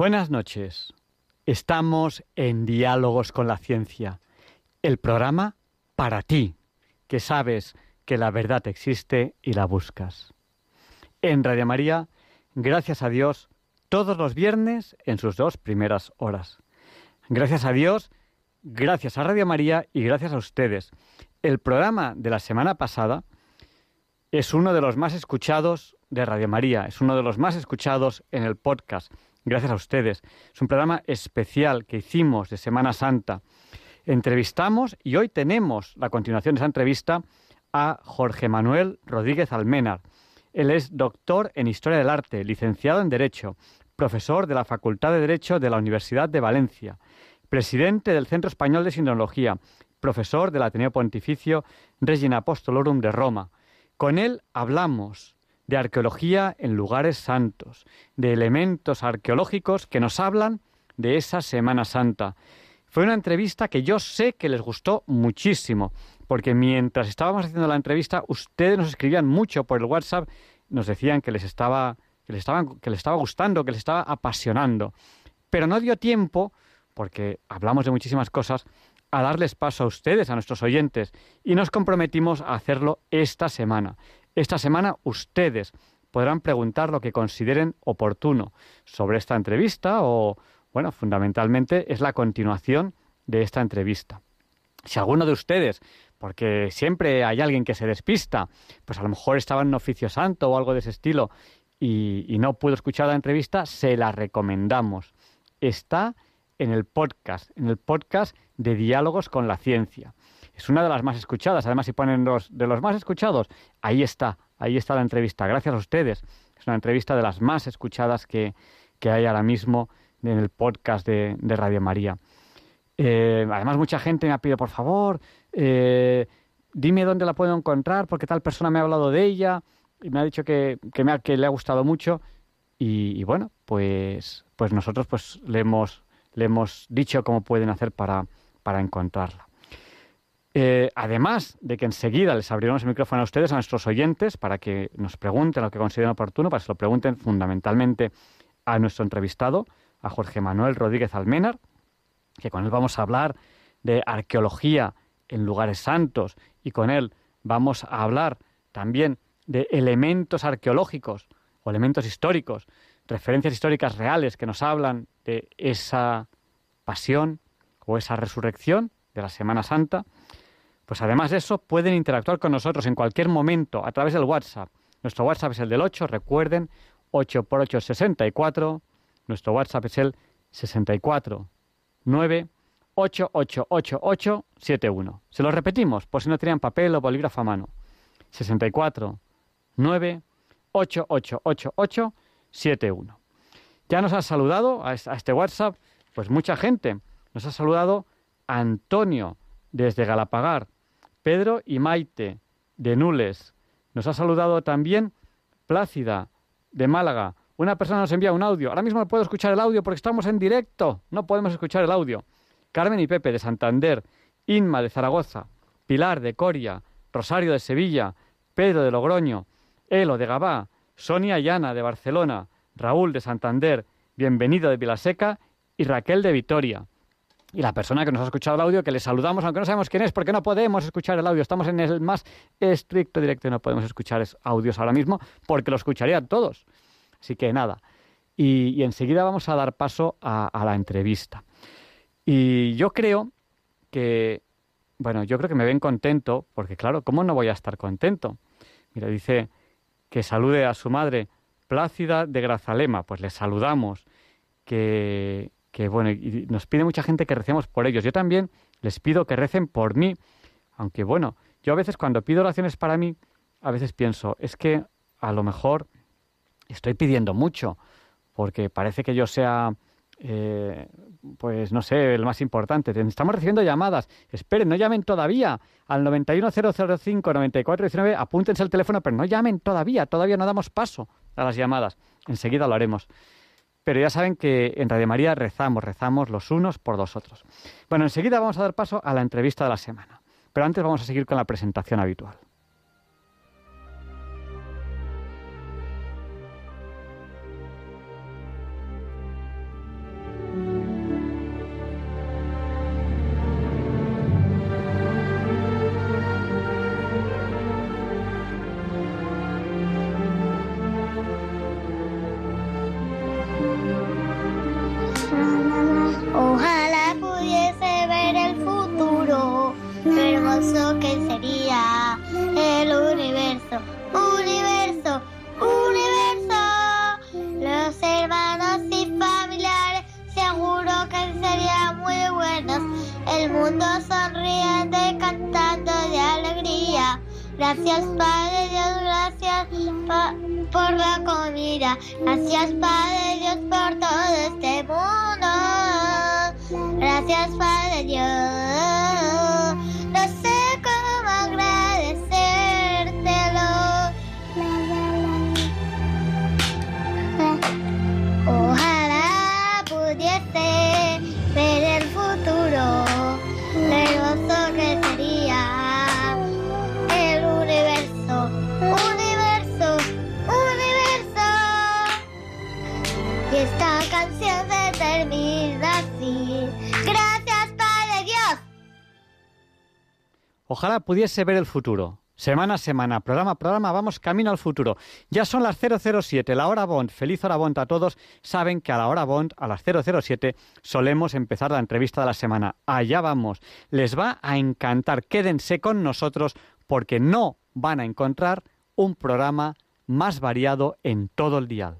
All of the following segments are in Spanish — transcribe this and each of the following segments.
Buenas noches. Estamos en Diálogos con la Ciencia, el programa para ti, que sabes que la verdad existe y la buscas. En Radio María, gracias a Dios, todos los viernes en sus dos primeras horas. Gracias a Dios, gracias a Radio María y gracias a ustedes. El programa de la semana pasada es uno de los más escuchados de Radio María, es uno de los más escuchados en el podcast Gracias a ustedes. Es un programa especial que hicimos de Semana Santa. Entrevistamos y hoy tenemos la continuación de esa entrevista a Jorge Manuel Rodríguez Almenar. Él es doctor en Historia del Arte, licenciado en Derecho, profesor de la Facultad de Derecho de la Universidad de Valencia, presidente del Centro Español de Sinología, profesor del Ateneo Pontificio Regina Apostolorum de Roma. Con él hablamos de arqueología en lugares santos, de elementos arqueológicos que nos hablan de esa Semana Santa. Fue una entrevista que yo sé que les gustó muchísimo, porque mientras estábamos haciendo la entrevista, ustedes nos escribían mucho por el WhatsApp, nos decían que les estaba, que les que les estaba gustando, que les estaba apasionando. Pero no dio tiempo, porque hablamos de muchísimas cosas, a darles paso a ustedes, a nuestros oyentes, y nos comprometimos a hacerlo esta semana. Esta semana ustedes podrán preguntar lo que consideren oportuno sobre esta entrevista o, bueno, fundamentalmente es la continuación de esta entrevista. Si alguno de ustedes, porque siempre hay alguien que se despista, pues a lo mejor estaba en un oficio santo o algo de ese estilo y, y no pudo escuchar la entrevista, se la recomendamos. Está en el podcast, en el podcast de Diálogos con la Ciencia. Es una de las más escuchadas. Además, si ponen los de los más escuchados, ahí está, ahí está la entrevista. Gracias a ustedes. Es una entrevista de las más escuchadas que, hay ahora mismo en el podcast de, Radio María. Eh, además, mucha gente me ha pedido, por favor, eh, dime dónde la puedo encontrar, porque tal persona me ha hablado de ella y me ha dicho que, que le ha gustado mucho. Y, bueno, pues, pues nosotros pues le hemos, le hemos dicho cómo pueden hacer para, para encontrarla. Eh, además de que enseguida les abriremos el micrófono a ustedes, a nuestros oyentes, para que nos pregunten lo que consideren oportuno, para que se lo pregunten fundamentalmente a nuestro entrevistado, a Jorge Manuel Rodríguez Almenar, que con él vamos a hablar de arqueología en lugares santos y con él vamos a hablar también de elementos arqueológicos o elementos históricos, referencias históricas reales que nos hablan de esa pasión o esa resurrección de la Semana Santa. Pues además de eso, pueden interactuar con nosotros en cualquier momento a través del WhatsApp. Nuestro WhatsApp es el del 8, recuerden, 8 por 8 es 64. Nuestro WhatsApp es el 64 9 888871. Se lo repetimos, por si no tenían papel o bolígrafo a mano. 64 9 888871. Ya nos ha saludado a este WhatsApp, pues mucha gente. Nos ha saludado Antonio desde Galapagar, Pedro y Maite, de Nules. Nos ha saludado también Plácida, de Málaga. Una persona nos envía un audio. Ahora mismo no puedo escuchar el audio porque estamos en directo. No podemos escuchar el audio. Carmen y Pepe, de Santander. Inma, de Zaragoza. Pilar, de Coria. Rosario, de Sevilla. Pedro, de Logroño. Elo, de Gabá. Sonia y Ana, de Barcelona. Raúl, de Santander. Bienvenido, de Vilaseca. Y Raquel, de Vitoria y la persona que nos ha escuchado el audio, que le saludamos, aunque no sabemos quién es, porque no podemos escuchar el audio. Estamos en el más estricto directo y no podemos escuchar audios ahora mismo, porque lo escucharían todos. Así que nada. Y, enseguida vamos a dar paso a, la entrevista. Y yo creo que, bueno, yo creo que me ven contento, porque claro, ¿cómo no voy a estar contento? Mira, dice que salude a su madre Plácida de Grazalema. Pues le saludamos. Que, que bueno, y nos pide mucha gente que recemos por ellos. Yo también les pido que recen por mí, aunque bueno, yo a veces cuando pido oraciones para mí, a veces pienso, es que a lo mejor estoy pidiendo mucho, porque parece que yo sea, eh, pues no sé, el más importante. Estamos recibiendo llamadas. Esperen, no llamen todavía al 91005-9419. Apúntense el teléfono, pero no llamen todavía. Todavía no damos paso a las llamadas. Enseguida lo haremos. Pero ya saben que en Radio María rezamos, rezamos los unos por los otros. Bueno, enseguida vamos a dar paso a la entrevista de la semana. Pero antes vamos a seguir con la presentación habitual. Ojalá pudiese ver el futuro. Semana a semana, programa a programa, vamos camino al futuro. Ya son las 007, la hora Bond. Feliz hora Bond a todos. Saben que a la hora Bond, a las 007, solemos empezar la entrevista de la semana. Allá vamos. Les va a encantar. Quédense con nosotros porque no van a encontrar un programa más variado en todo el dial.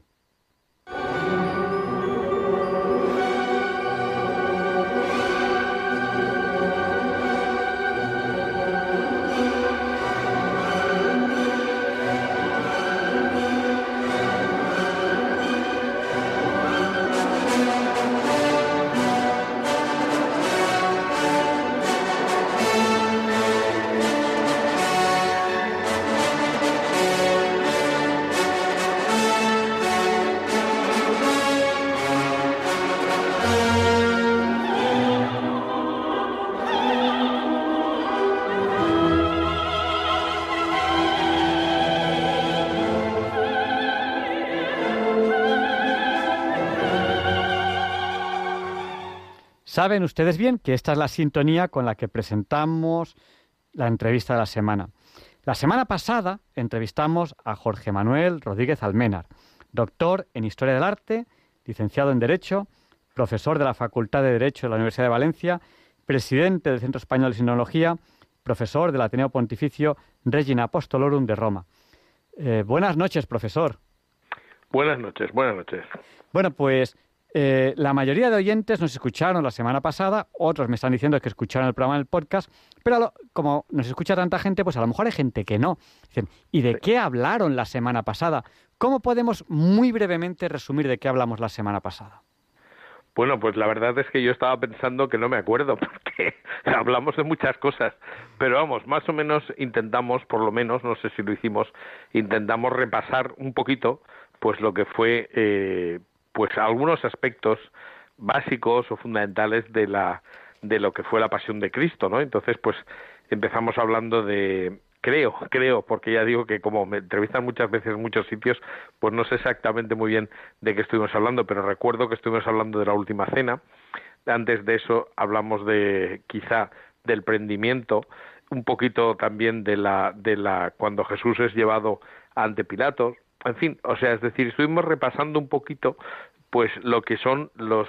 Saben ustedes bien que esta es la sintonía con la que presentamos la entrevista de la semana. La semana pasada entrevistamos a Jorge Manuel Rodríguez Almenar, doctor en Historia del Arte, licenciado en Derecho, profesor de la Facultad de Derecho de la Universidad de Valencia, presidente del Centro Español de Sinología, profesor del Ateneo Pontificio Regina Apostolorum de Roma. Eh, buenas noches, profesor. Buenas noches, buenas noches. Bueno, pues eh, la mayoría de oyentes nos escucharon la semana pasada, otros me están diciendo que escucharon el programa en el podcast, pero como nos escucha tanta gente, pues a lo mejor hay gente que no. Dicen, ¿y de qué hablaron la semana pasada? ¿Cómo podemos muy brevemente resumir de qué hablamos la semana pasada? Bueno, pues la verdad es que yo estaba pensando que no me acuerdo, porque hablamos de muchas cosas, pero vamos, más o menos intentamos, por lo menos, no sé si lo hicimos, intentamos repasar un poquito, pues lo que fue eh, pues algunos aspectos básicos o fundamentales de la de lo que fue la pasión de Cristo, ¿no? Entonces, pues empezamos hablando de creo, creo, porque ya digo que como me entrevistan muchas veces en muchos sitios, pues no sé exactamente muy bien de qué estuvimos hablando, pero recuerdo que estuvimos hablando de la última cena. Antes de eso hablamos de quizá del prendimiento, un poquito también de la de la cuando Jesús es llevado ante Pilatos, en fin, o sea, es decir, estuvimos repasando un poquito pues lo que son los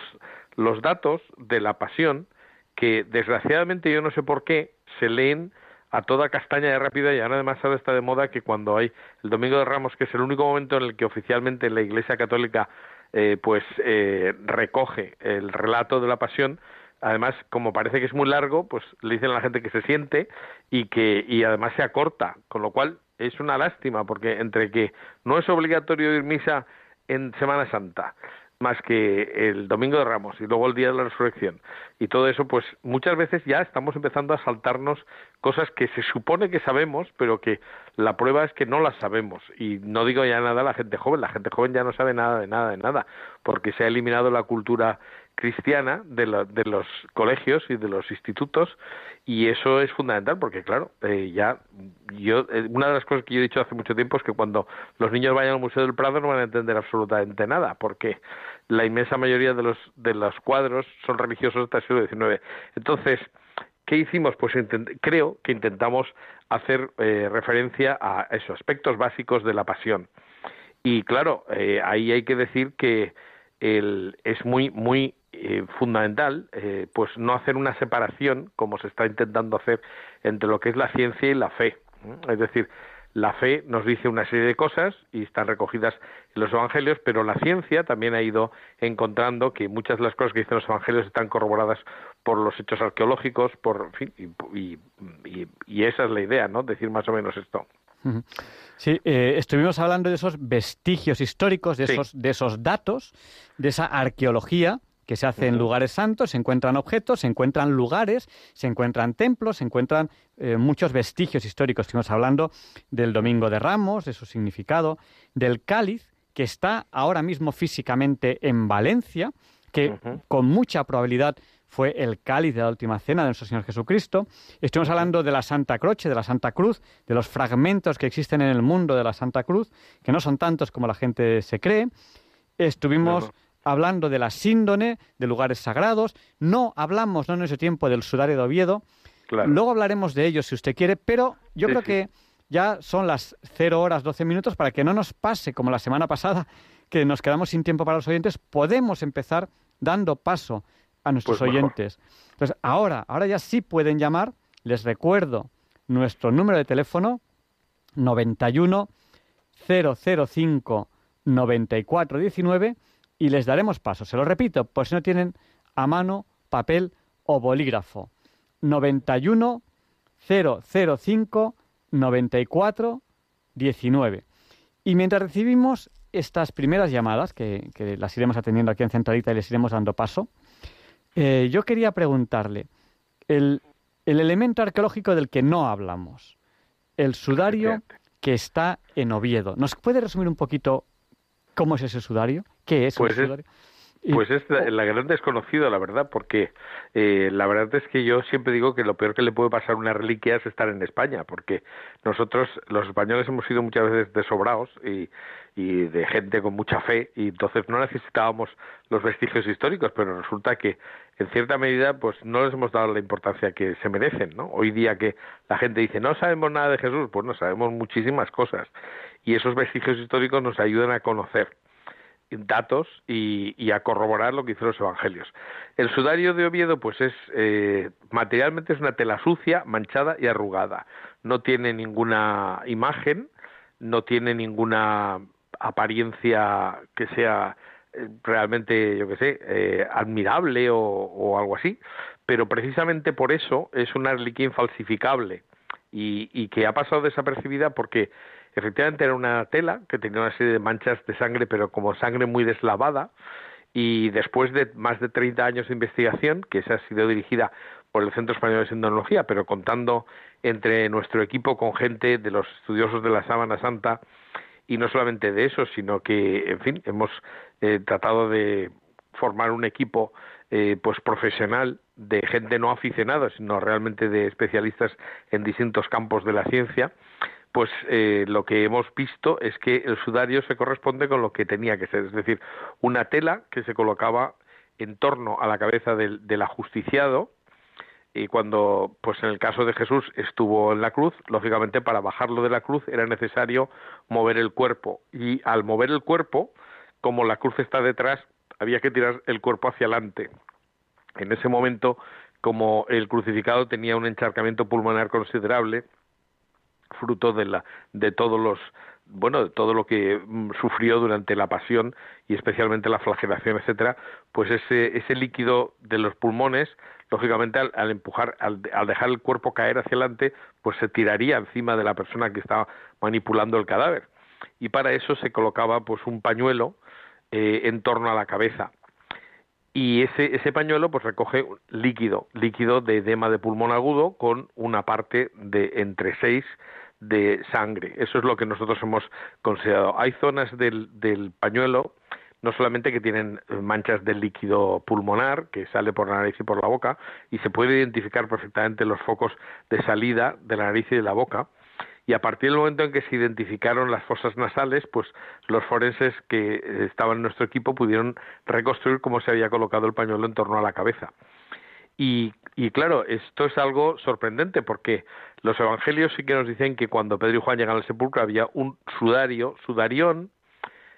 los datos de la pasión que desgraciadamente yo no sé por qué se leen a toda castaña de rápida y ahora además ahora está de moda que cuando hay el Domingo de Ramos, que es el único momento en el que oficialmente la Iglesia Católica eh, pues eh, recoge el relato de la pasión, además como parece que es muy largo, pues le dicen a la gente que se siente y que y además se acorta, con lo cual es una lástima porque entre que no es obligatorio ir misa en Semana Santa, más que el Domingo de Ramos y luego el Día de la Resurrección y todo eso, pues muchas veces ya estamos empezando a saltarnos cosas que se supone que sabemos, pero que la prueba es que no las sabemos. Y no digo ya nada a la gente joven, la gente joven ya no sabe nada de nada de nada, porque se ha eliminado la cultura cristiana de, de los colegios y de los institutos y eso es fundamental porque claro eh, ya yo eh, una de las cosas que yo he dicho hace mucho tiempo es que cuando los niños vayan al museo del Prado no van a entender absolutamente nada porque la inmensa mayoría de los de los cuadros son religiosos hasta el siglo XIX entonces qué hicimos pues creo que intentamos hacer eh, referencia a esos aspectos básicos de la pasión. Y claro ahí hay que decir que el, es muy muy eh, fundamental eh, pues no hacer una separación como se está intentando hacer entre lo que es la ciencia y la fe es decir la fe nos dice una serie de cosas y están recogidas en los evangelios pero la ciencia también ha ido encontrando que muchas de las cosas que dicen los evangelios están corroboradas por los hechos arqueológicos por fin y, y, esa es la idea no decir más o menos esto. Sí, eh, estuvimos hablando de esos vestigios históricos, de, esos, de esos datos, de esa arqueología que se hace en lugares santos, se encuentran objetos, se encuentran lugares, se encuentran templos, se encuentran eh, muchos vestigios históricos. Estuvimos hablando del Domingo de Ramos, de su significado, del cáliz, que está ahora mismo físicamente en Valencia, que con mucha probabilidad fue el cáliz de la última cena de nuestro Señor Jesucristo. Estuvimos hablando de la Santa Croce, de la Santa Cruz, de los fragmentos que existen en el mundo de la Santa Cruz, que no son tantos como la gente se cree. Estuvimos hablando de la síndone, de lugares sagrados. No hablamos, no en ese tiempo, del sudario de Oviedo. Luego hablaremos de ello si usted quiere, pero yo creo que ya son las 0 horas 12 minutos para que no nos pase como la semana pasada, que nos quedamos sin tiempo para los oyentes. Podemos empezar dando paso a nuestros pues oyentes. Entonces, ahora, ahora ya sí pueden llamar. Les recuerdo nuestro número de teléfono 91 005 9419 y les daremos paso. Se lo repito, por si no tienen a mano papel o bolígrafo. 91 005 94 19. Y mientras recibimos estas primeras llamadas, que, las iremos atendiendo aquí en Centralita y les iremos dando paso, eh, yo quería preguntarle, el, el elemento arqueológico del que no hablamos, el sudario que está en Oviedo. ¿Nos puede resumir un poquito cómo es ese sudario? ¿Qué es pues sudario? Pues es la, gran desconocida, la verdad, porque eh, la verdad es que yo siempre digo que lo peor que le puede pasar a una reliquia es estar en España, porque nosotros, los españoles, hemos sido muchas veces desobrados y, y de gente con mucha fe, y entonces no necesitábamos los vestigios históricos, pero resulta que en cierta medida pues no les hemos dado la importancia que se merecen, ¿no? Hoy día que la gente dice no sabemos nada de Jesús, pues no sabemos muchísimas cosas y esos vestigios históricos nos ayudan a conocer datos y, a corroborar lo que hicieron los evangelios. El sudario de Oviedo, pues es eh, materialmente es una tela sucia, manchada y arrugada. No tiene ninguna imagen, no tiene ninguna apariencia que sea eh, realmente, yo qué sé, eh, admirable o, algo así, pero precisamente por eso es una reliquia infalsificable y, y que ha pasado desapercibida porque Efectivamente era una tela que tenía una serie de manchas de sangre, pero como sangre muy deslavada, y después de más de 30 años de investigación, que esa ha sido dirigida por el Centro Español de Sindonología, pero contando entre nuestro equipo con gente de los estudiosos de la Sábana Santa, y no solamente de eso, sino que, en fin, hemos eh, tratado de formar un equipo eh, pues profesional de gente no aficionada, sino realmente de especialistas en distintos campos de la ciencia, pues eh, lo que hemos visto es que el sudario se corresponde con lo que tenía que ser, es decir, una tela que se colocaba en torno a la cabeza del, del ajusticiado y cuando, pues en el caso de Jesús estuvo en la cruz, lógicamente para bajarlo de la cruz era necesario mover el cuerpo y al mover el cuerpo, como la cruz está detrás, había que tirar el cuerpo hacia adelante. En ese momento, como el crucificado tenía un encharcamiento pulmonar considerable, fruto de, la, de todos los bueno, de todo lo que mm, sufrió durante la pasión y especialmente la flagelación, etcétera, pues ese, ese líquido de los pulmones, lógicamente al, empujar, al, dejar el cuerpo caer hacia adelante, pues se tiraría encima de la persona que estaba manipulando el cadáver. Y para eso se colocaba pues un pañuelo eh, en torno a la cabeza. Y ese, ese pañuelo pues recoge líquido, líquido de edema de pulmón agudo con una parte de entre 6 de sangre. Eso es lo que nosotros hemos considerado. Hay zonas del, del pañuelo no solamente que tienen manchas de líquido pulmonar que sale por la nariz y por la boca y se puede identificar perfectamente los focos de salida de la nariz y de la boca y a partir del momento en que se identificaron las fosas nasales, pues los forenses que estaban en nuestro equipo pudieron reconstruir cómo se había colocado el pañuelo en torno a la cabeza. Y, claro, esto es algo sorprendente porque los evangelios sí que nos dicen que cuando Pedro y Juan llegan al sepulcro había un sudario, sudarión,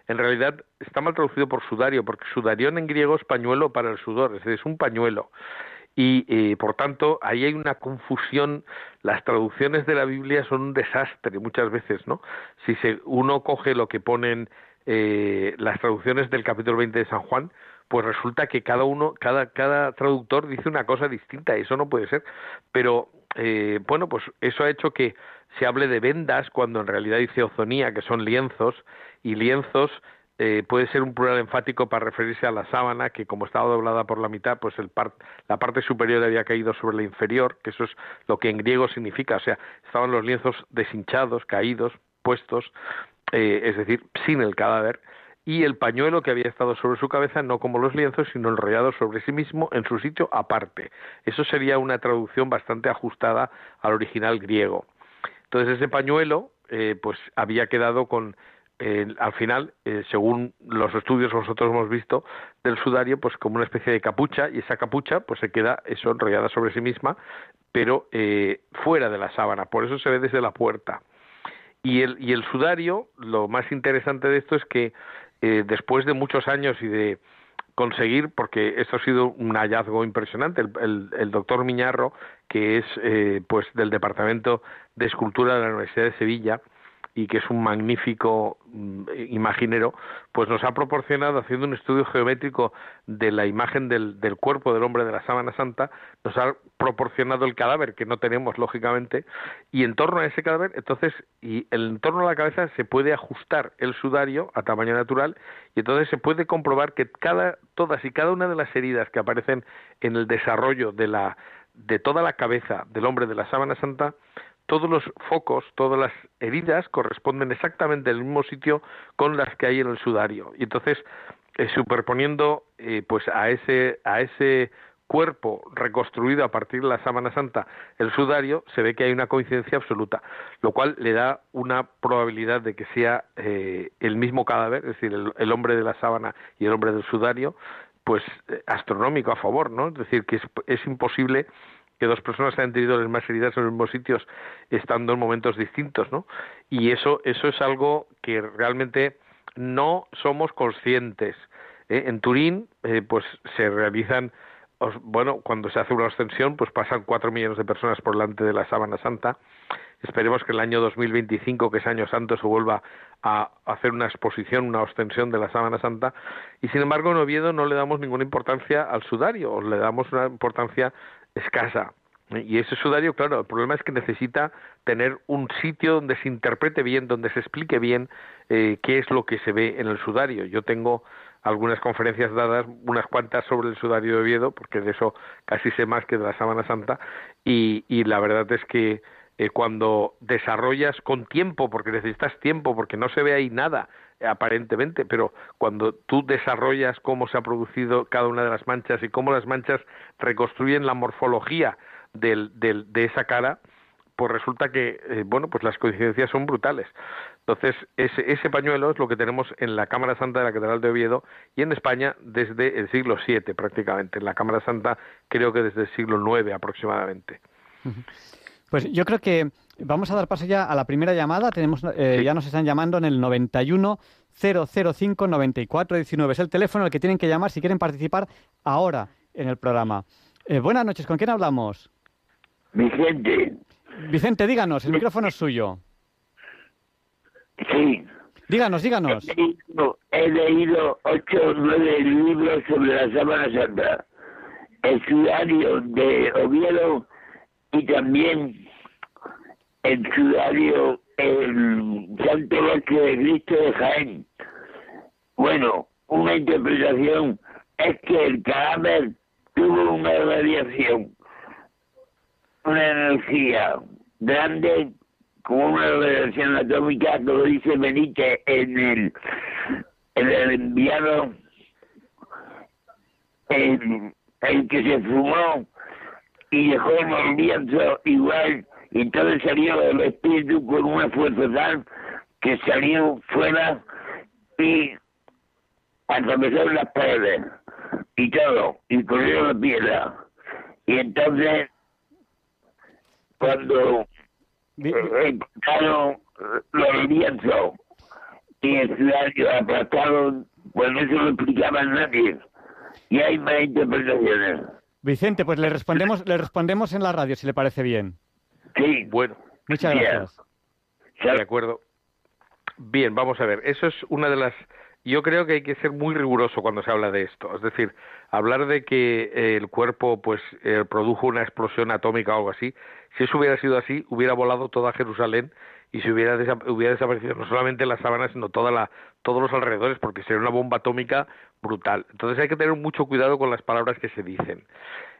en realidad está mal traducido por sudario, porque sudarión en griego es pañuelo para el sudor, es decir, es un pañuelo. Y eh, por tanto, ahí hay una confusión. Las traducciones de la Biblia son un desastre muchas veces, ¿no? Si se, uno coge lo que ponen eh, las traducciones del capítulo 20 de San Juan, pues resulta que cada uno, cada, cada traductor dice una cosa distinta, eso no puede ser. Pero eh, bueno, pues eso ha hecho que se hable de vendas cuando en realidad dice ozonía, que son lienzos, y lienzos eh, puede ser un plural enfático para referirse a la sábana que como estaba doblada por la mitad, pues el la parte superior había caído sobre la inferior, que eso es lo que en griego significa, o sea, estaban los lienzos deshinchados, caídos, puestos, eh, es decir, sin el cadáver, y el pañuelo que había estado sobre su cabeza, no como los lienzos, sino enrollado sobre sí mismo en su sitio aparte. Eso sería una traducción bastante ajustada al original griego. Entonces ese pañuelo, eh, pues había quedado con al final, eh, según los estudios que nosotros hemos visto del sudario, pues como una especie de capucha y esa capucha pues se queda eso enrollada sobre sí misma, pero eh, fuera de la sábana, por eso se ve desde la puerta. Y el, y el sudario, lo más interesante de esto es que eh, después de muchos años y de conseguir, porque esto ha sido un hallazgo impresionante, el, el, doctor Miñarro, que es pues del Departamento de Escultura de la Universidad de Sevilla, y que es un magnífico mm, imaginero, pues nos ha proporcionado, haciendo un estudio geométrico de la imagen del, del, cuerpo del hombre de la sábana santa, nos ha proporcionado el cadáver, que no tenemos, lógicamente, y en torno a ese cadáver, entonces, y en torno a la cabeza se puede ajustar el sudario a tamaño natural, y entonces se puede comprobar que cada, todas y cada una de las heridas que aparecen en el desarrollo de la de toda la cabeza del hombre de la sábana santa todos los focos, todas las heridas corresponden exactamente al mismo sitio con las que hay en el sudario. Y entonces, eh, superponiendo eh, pues a ese, a ese cuerpo reconstruido a partir de la sábana santa, el sudario, se ve que hay una coincidencia absoluta, lo cual le da una probabilidad de que sea eh, el mismo cadáver, es decir, el, hombre de la sábana y el hombre del sudario, pues astronómico a favor, ¿no? Es decir, que es, es imposible que dos personas hayan tenido las mismas heridas en los mismos sitios estando en momentos distintos, ¿no? Y eso, eso es algo que realmente no somos conscientes. ¿eh? En Turín, eh, pues se realizan, bueno, cuando se hace una extensión, pues pasan cuatro millones de personas por delante de la Sábana Santa. Esperemos que el año 2025, que es año santo, se vuelva a hacer una exposición, una ostensión de la Sábana Santa. Y sin embargo, en Oviedo no le damos ninguna importancia al sudario, le damos una importancia escasa. Y ese sudario, claro, el problema es que necesita tener un sitio donde se interprete bien, donde se explique bien eh, qué es lo que se ve en el sudario. Yo tengo algunas conferencias dadas, unas cuantas sobre el sudario de Oviedo, porque de eso casi sé más que de la Sábana Santa, y, y la verdad es que eh, cuando desarrollas con tiempo, porque necesitas tiempo, porque no se ve ahí nada, aparentemente, pero cuando tú desarrollas cómo se ha producido cada una de las manchas y cómo las manchas reconstruyen la morfología del, del, de esa cara, pues resulta que, eh, bueno, pues las coincidencias son brutales. Entonces, ese, ese pañuelo es lo que tenemos en la Cámara Santa de la Catedral de Oviedo y en España desde el siglo VII prácticamente. En la Cámara Santa creo que desde el siglo IX aproximadamente. Pues yo creo que vamos a dar paso ya a la primera llamada. Tenemos, eh, Ya nos están llamando en el 91 005 94 19. Es el teléfono al que tienen que llamar si quieren participar ahora en el programa. Eh, buenas noches, ¿con quién hablamos? Vicente. Vicente, díganos, el micrófono es suyo. Sí. Díganos, díganos. He leído, he leído ocho o nueve libros sobre la Sábana Santa. El sudario de Oviedo y también el sudario el Santo Rostro de Cristo de Jaén. Bueno, una interpretación es que el cadáver tuvo una radiación, una energía grande como una radiación atómica, lo dice Benítez en el, en el enviado, en el que se fumó y dejó el lienzo igual, y entonces salió el espíritu con una fuerza tal que salió fuera y atravesó las paredes y todo, y corrió la piedra. Y entonces, cuando encontraron los lienzos y el ciudadano aplastaron, pues no se lo explicaba nadie. Y hay más interpretaciones. Vicente, pues le respondemos, le respondemos en la radio, si le parece bien. Sí. Bueno, Muchas Bien. gracias. de acuerdo. Bien, vamos a ver. Eso es una de las. Yo creo que hay que ser muy riguroso cuando se habla de esto. Es decir, hablar de que eh, el cuerpo pues eh, produjo una explosión atómica o algo así. Si eso hubiera sido así, hubiera volado toda Jerusalén y se hubiera, desa- hubiera desaparecido no solamente la sábana, sino toda la, todos los alrededores, porque sería una bomba atómica brutal. Entonces hay que tener mucho cuidado con las palabras que se dicen.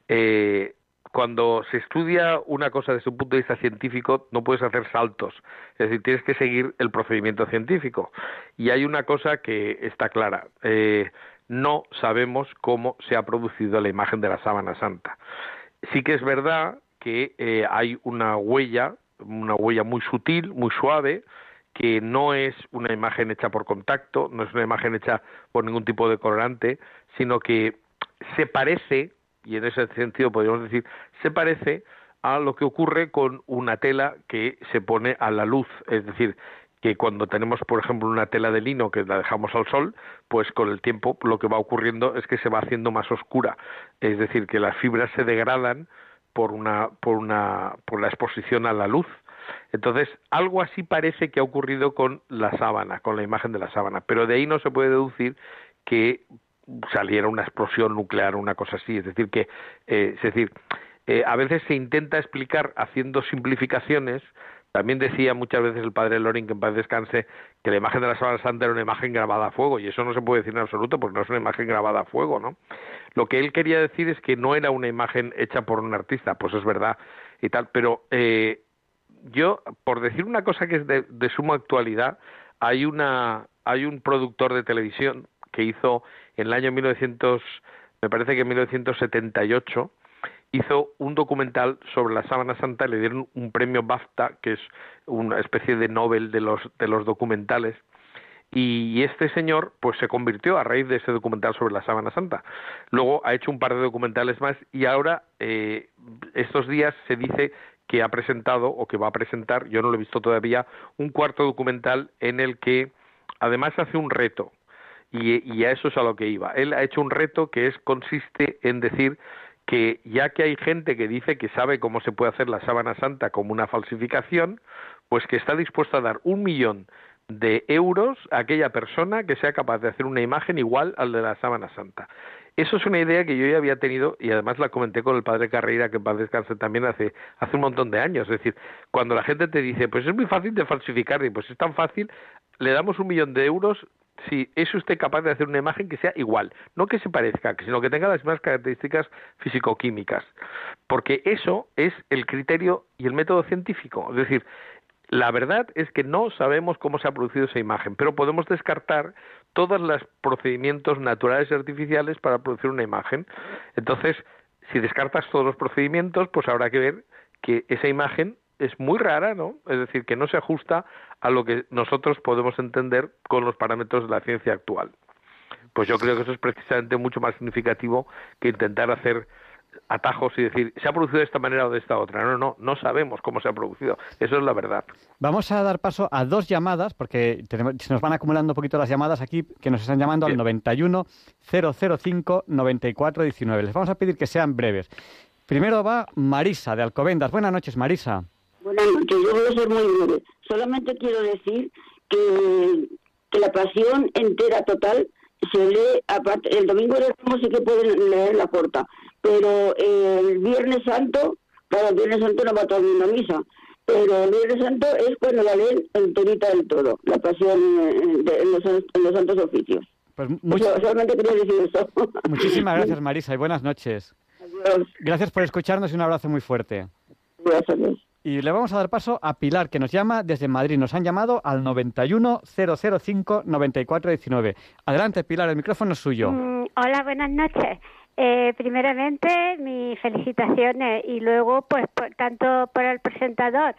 Eh, cuando se estudia una cosa desde un punto de vista científico, no puedes hacer saltos. Es decir, tienes que seguir el procedimiento científico. Y hay una cosa que está clara. Eh, no sabemos cómo se ha producido la imagen de la sábana santa. Sí que es verdad que eh, hay una huella, una huella muy sutil, muy suave, que no es una imagen hecha por contacto, no es una imagen hecha por ningún tipo de colorante, sino que se parece, y en ese sentido podríamos decir, se parece a lo que ocurre con una tela que se pone a la luz, es decir, que cuando tenemos, por ejemplo, una tela de lino que la dejamos al sol, pues con el tiempo lo que va ocurriendo es que se va haciendo más oscura, es decir, que las fibras se degradan por una por una por la exposición a la luz. Entonces, algo así parece que ha ocurrido con la sábana, con la imagen de la sábana, pero de ahí no se puede deducir que saliera una explosión nuclear o una cosa así. Es decir, que, eh, es decir, eh, a veces se intenta explicar haciendo simplificaciones. También decía muchas veces el padre Loring, que en paz descanse, que la imagen de la sábana santa era una imagen grabada a fuego, y eso no se puede decir en absoluto porque no es una imagen grabada a fuego, ¿no? Lo que él quería decir es que no era una imagen hecha por un artista, pues es verdad y tal, pero eh, yo, por decir una cosa que es de, de suma actualidad, hay una hay un productor de televisión que hizo en el año 1900, me parece que en 1978, hizo un documental sobre la sábana santa, le dieron un premio BAFTA, que es una especie de Nobel de los de los documentales. Y este señor, pues se convirtió a raíz de ese documental sobre la sábana santa. Luego ha hecho un par de documentales más y ahora, eh, estos días, se dice que ha presentado o que va a presentar, yo no lo he visto todavía, un cuarto documental en el que además hace un reto. Y, y a eso es a lo que iba. Él ha hecho un reto que es consiste en decir que ya que hay gente que dice que sabe cómo se puede hacer la sábana santa como una falsificación, pues que está dispuesto a dar un millón de euros a aquella persona que sea capaz de hacer una imagen igual al de la sábana santa. Eso es una idea que yo ya había tenido y además la comenté con el padre Carreira, que en paz también hace, hace un montón de años. Es decir, cuando la gente te dice, pues es muy fácil de falsificar, y pues es tan fácil, le damos un millón de euros si es usted capaz de hacer una imagen que sea igual, no que se parezca, sino que tenga las mismas características físico-químicas, porque eso es el criterio y el método científico. Es decir, la verdad es que no sabemos cómo se ha producido esa imagen, pero podemos descartar todos los procedimientos naturales y artificiales para producir una imagen. Entonces, si descartas todos los procedimientos, pues habrá que ver que esa imagen es muy rara, ¿no? Es decir, que no se ajusta a lo que nosotros podemos entender con los parámetros de la ciencia actual. Pues yo creo que eso es precisamente mucho más significativo que intentar hacer atajos y decir, se ha producido de esta manera o de esta otra. No, no, no sabemos cómo se ha producido. Eso es la verdad. Vamos a dar paso a dos llamadas, porque tenemos- se nos van acumulando un poquito las llamadas aquí, que nos están llamando al Bien. 91 005 94 19. Les vamos a pedir que sean breves. Primero va Marisa, de Alcobendas. Buenas noches, Marisa. Buenas noches, yo voy a ser muy breve. Solamente quiero decir que, que la pasión entera total se lee, aparte, el domingo de Ramos sí que pueden leer la corta, pero el Viernes Santo, claro, el Viernes Santo no va todo el mundo a misa, pero el Viernes Santo es cuando la leen enterita del todo, la pasión eh, de, en, los, en, los, santos oficios. Pues solamente quería decir eso. Muchísimas gracias, Marisa, y buenas noches. Adiós. Gracias por escucharnos y un abrazo muy fuerte. Gracias. Y le vamos a dar paso a Pilar, que nos llama desde Madrid. Nos han llamado al 91 005 9419. Adelante, Pilar, el micrófono es suyo. Mm, hola, buenas noches. Eh, primeramente, mis felicitaciones y luego, pues, por, tanto por el presentador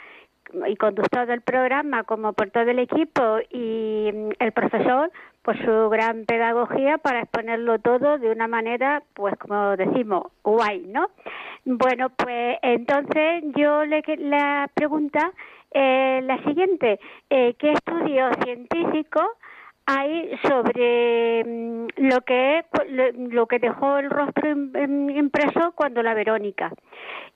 y conductor del programa como por todo el equipo y mm, el profesor, pues su gran pedagogía para exponerlo todo de una manera, pues como decimos, guay, ¿no? Bueno, pues entonces yo le la pregunta eh, la siguiente, eh, ¿qué estudio científico hay sobre mm, lo que lo que dejó el rostro impreso cuando la Verónica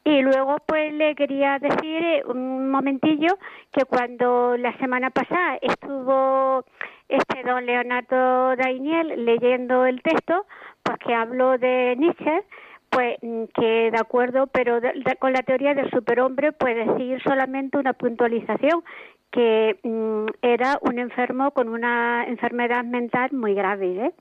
y luego pues le quería decir eh, un momentillo que cuando la semana pasada estuvo este don Leonardo Dainiel leyendo el texto pues que habló de Nietzsche pues mm, que de acuerdo, pero con la teoría del superhombre puede decir solamente una puntualización que mm, era un enfermo con una enfermedad mental muy grave. ¿eh?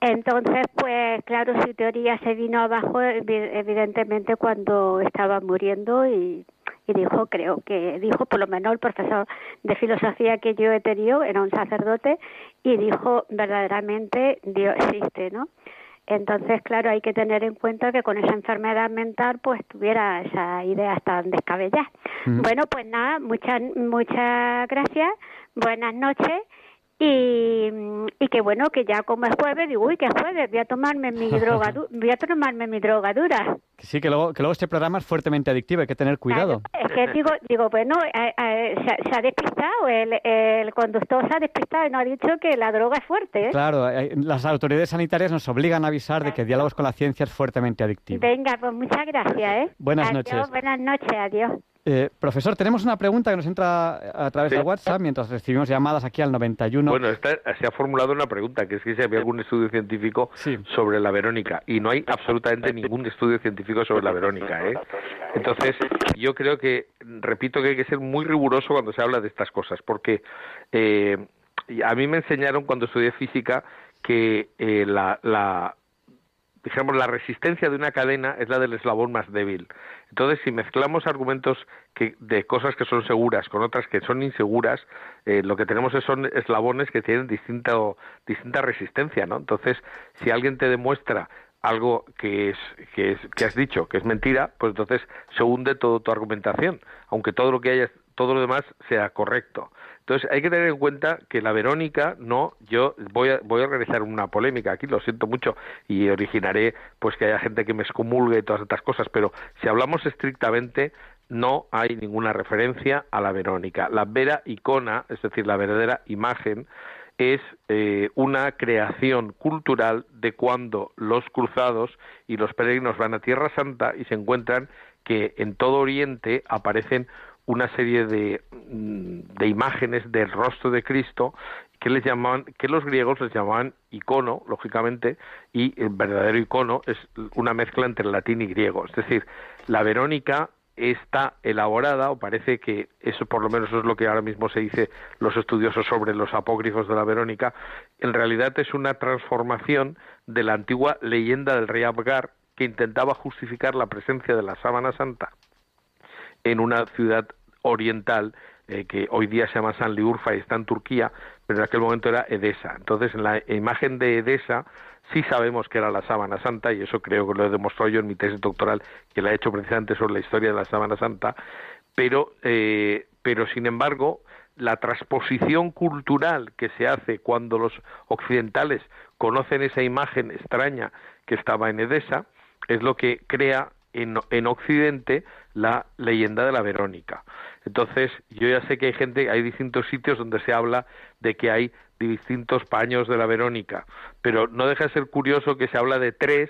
Entonces, pues claro, su teoría se vino abajo evidentemente cuando estaba muriendo y, y dijo, creo que dijo, por lo menos el profesor de filosofía que yo he tenido, era un sacerdote, y dijo, verdaderamente Dios existe, ¿no? Entonces, claro, hay que tener en cuenta que con esa enfermedad mental, pues tuviera esa idea tan descabellada. Bueno, pues nada, muchas muchas gracias, buenas noches y, y que bueno, que ya como es jueves, digo, uy, que jueves, voy a tomarme mi droga, voy a tomarme mi drogadura. Sí, que luego, que luego este programa es fuertemente adictivo, hay que tener cuidado. es que digo, digo bueno, eh, eh, se, ha despistado, el, el conductor se ha despistado y nos ha dicho que la droga es fuerte. ¿eh? Claro, las autoridades sanitarias nos obligan a avisar de que diálogos con la ciencia es fuertemente adictivo. Venga, pues muchas gracias. ¿eh? Buenas adiós, noches. Buenas noches, adiós. Eh, profesor, tenemos una pregunta que nos entra a través Sí. de WhatsApp mientras recibimos llamadas aquí al 91. Bueno, esta- se ha formulado una pregunta, que es que si había algún estudio científico Sí. sobre la Verónica. Y no hay absolutamente ningún estudio científico sobre la Verónica. ¿eh? Entonces, yo creo que, repito que hay que ser muy riguroso cuando se habla de estas cosas, porque eh, a mí me enseñaron cuando estudié física que eh, la, la, digamos, la resistencia de una cadena es la del eslabón más débil. Entonces, si mezclamos argumentos que, de cosas que son seguras con otras que son inseguras, eh, lo que tenemos es- son eslabones que tienen distinto, distinta resistencia, ¿no? Entonces, si alguien te demuestra algo que es, que es que has dicho que es mentira, pues entonces se hunde toda tu argumentación, aunque todo lo que hayas, todo lo demás sea correcto. Entonces hay que tener en cuenta que la Verónica no, yo voy a, voy a realizar una polémica aquí, lo siento mucho y originaré pues que haya gente que me excomulgue y todas estas cosas, pero si hablamos estrictamente no hay ninguna referencia a la Verónica. La vera icona, es decir, la verdadera imagen, es eh, una creación cultural de cuando los cruzados y los peregrinos van a Tierra Santa y se encuentran que en todo Oriente aparecen una serie de, mm, de imágenes del rostro de Cristo que les llamaban, que los griegos les llamaban icono, lógicamente, y el verdadero icono es una mezcla entre latín y griego. Es decir, la Verónica está elaborada, o parece que eso por lo menos es lo que ahora mismo se dice los estudiosos sobre los apócrifos de la Verónica, en realidad es una transformación de la antigua leyenda del rey Abgar que intentaba justificar la presencia de la sábana santa en una ciudad oriental eh, que hoy día se llama Sanliurfa y está en Turquía, pero en aquel momento era Edesa. Entonces, en la imagen de Edesa sí sabemos que era la sábana santa, y eso creo que lo he demostrado yo en mi tesis doctoral, que la he hecho precisamente sobre la historia de la sábana santa, pero, eh, pero sin embargo, la transposición cultural que se hace cuando los occidentales conocen esa imagen extraña que estaba en Edesa, es lo que crea en, en Occidente la leyenda de la Verónica. Entonces, yo ya sé que hay gente, hay distintos sitios donde se habla de que hay distintos paños de la Verónica, pero no deja de ser curioso que se habla de tres,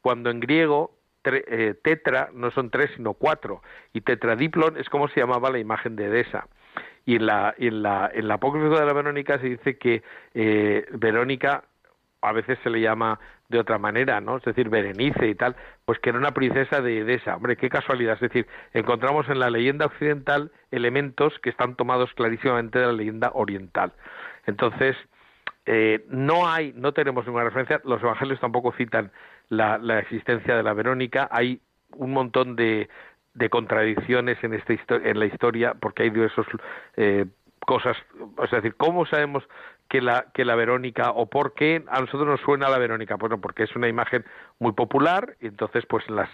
cuando en griego tre- eh, tetra no son tres sino cuatro, y tetradiplon es como se llamaba la imagen de Edesa. Y en la, en la, en la apócrifa de la Verónica se dice que eh, Verónica a veces se le llama de otra manera, ¿no? Es decir, Berenice y tal, pues que era una princesa de Edesa. Hombre, qué casualidad. Es decir, encontramos en la leyenda occidental elementos que están tomados clarísimamente de la leyenda oriental. Entonces, eh, no hay, no tenemos ninguna referencia. Los evangelios tampoco citan la, la existencia de la Verónica. Hay un montón de, de contradicciones en, esta en la historia, porque hay diversas eh, cosas. Es decir, ¿cómo sabemos que la, que la Verónica o por qué a nosotros nos suena la Verónica? Bueno, porque es una imagen muy popular y entonces pues en las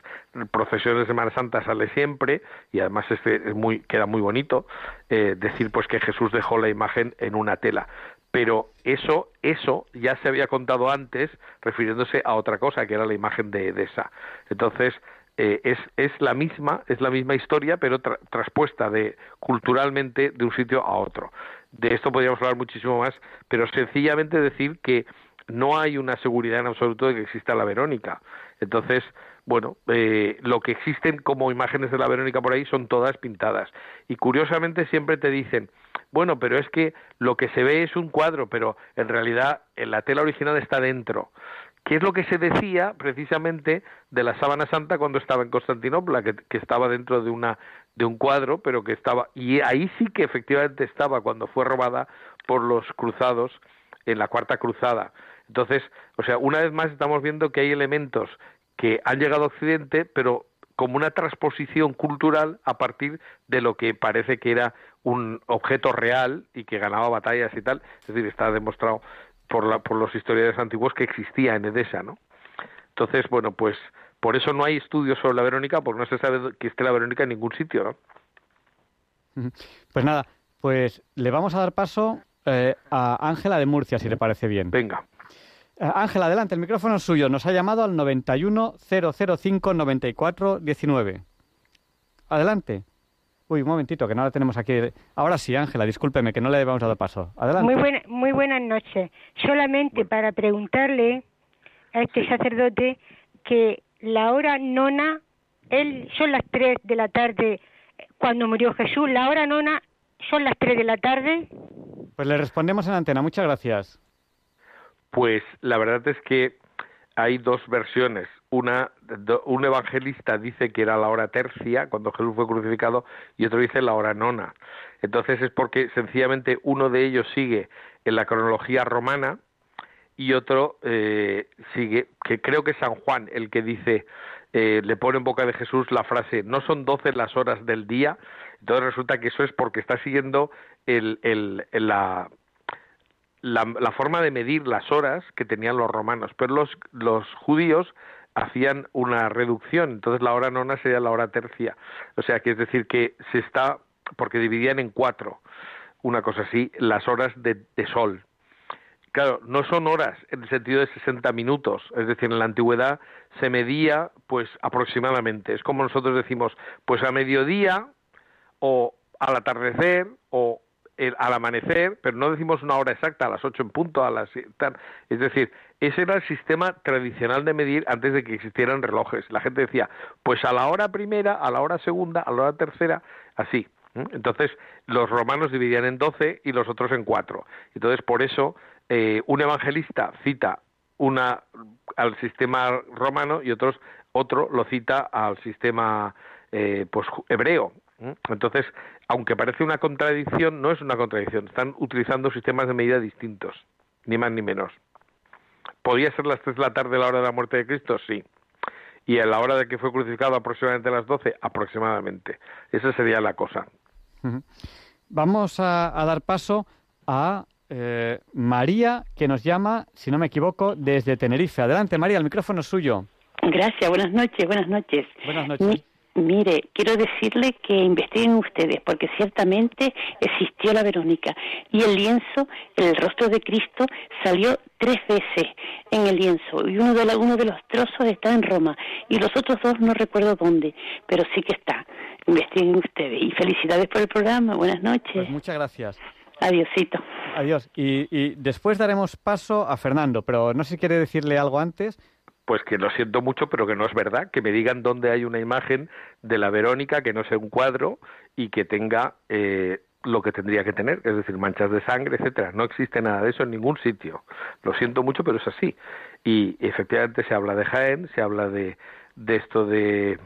procesiones de Semana Santa sale siempre y además este es muy, queda muy bonito eh, decir pues que Jesús dejó la imagen en una tela. Pero eso, eso ya se había contado antes refiriéndose a otra cosa que era la imagen de Edesa. Entonces, eh, es, es la misma, es la misma historia, pero traspuesta de culturalmente de un sitio a otro de esto podríamos hablar muchísimo más, pero sencillamente decir que no hay una seguridad en absoluto de que exista la Verónica. Entonces, bueno, eh, lo que existen como imágenes de la Verónica por ahí son todas pintadas. Y curiosamente siempre te dicen, bueno, pero es que lo que se ve es un cuadro, pero en realidad en la tela original está dentro. ¿Qué es lo que se decía precisamente de la sábana santa cuando estaba en Constantinopla, que, que estaba dentro de una de un cuadro, pero que estaba, y ahí sí que efectivamente estaba cuando fue robada por los cruzados en la cuarta cruzada. Entonces, o sea, una vez más estamos viendo que hay elementos que han llegado a Occidente, pero como una transposición cultural a partir de lo que parece que era un objeto real y que ganaba batallas y tal. Es decir, está demostrado por, la, por los historiadores antiguos que existía en Edesa, ¿no? Entonces, bueno, pues por eso no hay estudios sobre la Verónica, porque no se sabe que esté la Verónica en ningún sitio, ¿no? Pues nada, pues le vamos a dar paso eh, a Ángela de Murcia, si le parece bien. Venga. Eh, Ángela, adelante, el micrófono es suyo. Nos ha llamado al 910059419. Adelante. Uy, un momentito, que no la tenemos aquí. Ahora sí, Ángela, discúlpeme, que no le vamos a dar paso. Adelante. Muy, buena, muy buenas noches. Solamente para preguntarle a este sacerdote que la hora nona, él, son las tres de la tarde cuando murió Jesús, la hora nona son las tres de la tarde. Pues le respondemos en antena, muchas gracias. Pues la verdad es que hay dos versiones. Una, un evangelista dice que era la hora tercia cuando Jesús fue crucificado y otro dice la hora nona. Entonces es porque sencillamente uno de ellos sigue en la cronología romana y otro eh, sigue, que creo que es San Juan el que dice, eh, le pone en boca de Jesús la frase, no son doce las horas del día, entonces resulta que eso es porque está siguiendo el, el, la, la, forma de medir las horas que tenían los romanos, pero los, los judíos hacían una reducción, entonces la hora nona sería la hora tercia, o sea que es decir que se está, porque dividían en cuatro, una cosa así, las horas de, de sol, Claro, no son horas en el sentido de 60 minutos, es decir, en la antigüedad se medía pues aproximadamente, es como nosotros decimos, pues a mediodía o al atardecer o al amanecer, pero no decimos una hora exacta, a las ocho en punto, a las es decir, ese era el sistema tradicional de medir antes de que existieran relojes. La gente decía, pues a la hora primera, a la hora segunda, a la hora tercera, así. Entonces, los romanos dividían en doce y los otros en cuatro. Entonces, por eso eh, un evangelista cita una al sistema romano y otros otro lo cita al sistema eh, pues hebreo entonces aunque parece una contradicción no es una contradicción. Están utilizando sistemas de medida distintos ni más ni menos. Podía ser las tres de la tarde la hora de la muerte de Cristo sí. Y a la hora de que fue crucificado aproximadamente a las doce aproximadamente. Esa sería la cosa. Vamos a dar paso a eh, María, que nos llama, si no me equivoco, desde Tenerife. Adelante, María, el micrófono es suyo. Gracias, buenas noches, buenas noches. Buenas noches. Mire, quiero decirle que investiguen ustedes, porque ciertamente existió la Verónica y el lienzo, el rostro de Cristo, salió tres veces en el lienzo y uno de, uno de los trozos está en Roma y los otros dos no recuerdo dónde, pero sí que está. Investiguen ustedes y felicidades por el programa. Buenas noches. Pues muchas gracias. Adiósito. Adiós. Y, después daremos paso a Fernando, pero no sé si quiere decirle algo antes. Pues que lo siento mucho, pero que no es verdad. Que me digan dónde hay una imagen de la Verónica que no sea un cuadro y que tenga eh, lo que tendría que tener, es decir, manchas de sangre, etcétera. No existe nada de eso en ningún sitio. Lo siento mucho, pero es así. Y efectivamente se habla de Jaén, se habla de, de esto de,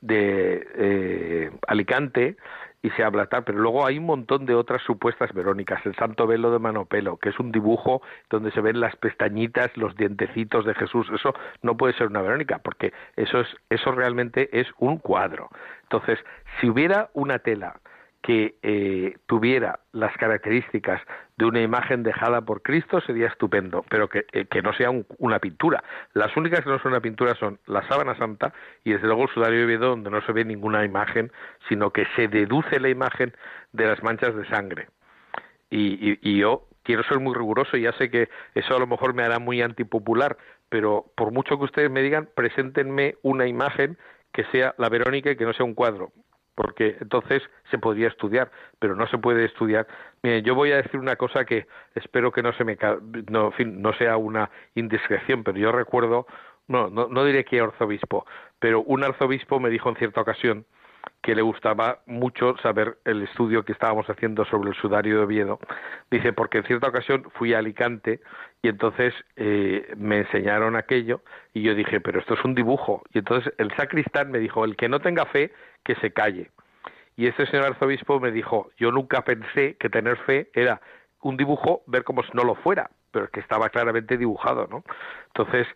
de eh, Alicante, y se habla tal, pero luego hay un montón de otras supuestas Verónicas, el Santo Velo de Manopelo, que es un dibujo donde se ven las pestañitas, los dientecitos de Jesús, eso no puede ser una Verónica, porque eso es eso realmente es un cuadro. Entonces, si hubiera una tela que eh, tuviera las características de una imagen dejada por Cristo sería estupendo, pero que, eh, que no sea una pintura. Las únicas que no son una pintura son la sábana santa y desde luego el sudario de donde no se ve ninguna imagen, sino que se deduce la imagen de las manchas de sangre. Y, y yo quiero ser muy riguroso y ya sé que eso a lo mejor me hará muy antipopular, pero por mucho que ustedes me digan, preséntenme una imagen que sea la Verónica y que no sea un cuadro porque entonces se podría estudiar, pero no se puede estudiar. Miren, yo voy a decir una cosa que espero que no se me no, no sea una indiscreción, pero yo recuerdo, no, no, no diré que arzobispo, pero un arzobispo me dijo en cierta ocasión que le gustaba mucho saber el estudio que estábamos haciendo sobre el sudario de Oviedo. Dice, porque en cierta ocasión fui a Alicante y entonces eh, me enseñaron aquello y yo dije, pero esto es un dibujo. Y entonces el sacristán me dijo, el que no tenga fe, que se calle. Y este señor arzobispo me dijo, yo nunca pensé que tener fe era un dibujo, ver como si no lo fuera, pero que estaba claramente dibujado, ¿no? Entonces,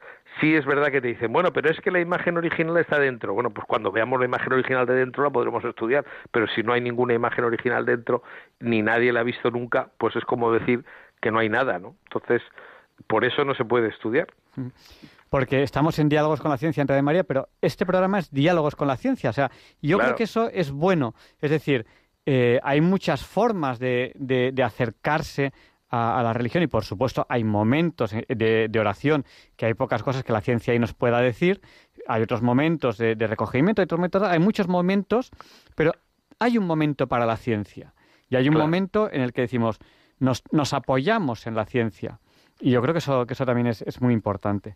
sí es verdad que te dicen, bueno, pero es que la imagen original está dentro. Bueno, pues cuando veamos la imagen original de dentro la podremos estudiar, pero si no hay ninguna imagen original dentro, ni nadie la ha visto nunca, pues es como decir que no hay nada, ¿no? Entonces, por eso no se puede estudiar. Porque estamos en diálogos con la ciencia en de María, pero este programa es diálogos con la ciencia. O sea, yo creo que eso es bueno. Es decir, eh, hay muchas formas de, de acercarse a, la religión y por supuesto hay momentos de, oración que hay pocas cosas que la ciencia ahí nos pueda decir, hay otros momentos de, recogimiento, hay otros momentos, hay muchos momentos, pero hay un momento para la ciencia y hay un momento en el que decimos nos, nos, apoyamos en la ciencia y yo creo que eso, que eso también es, es muy importante.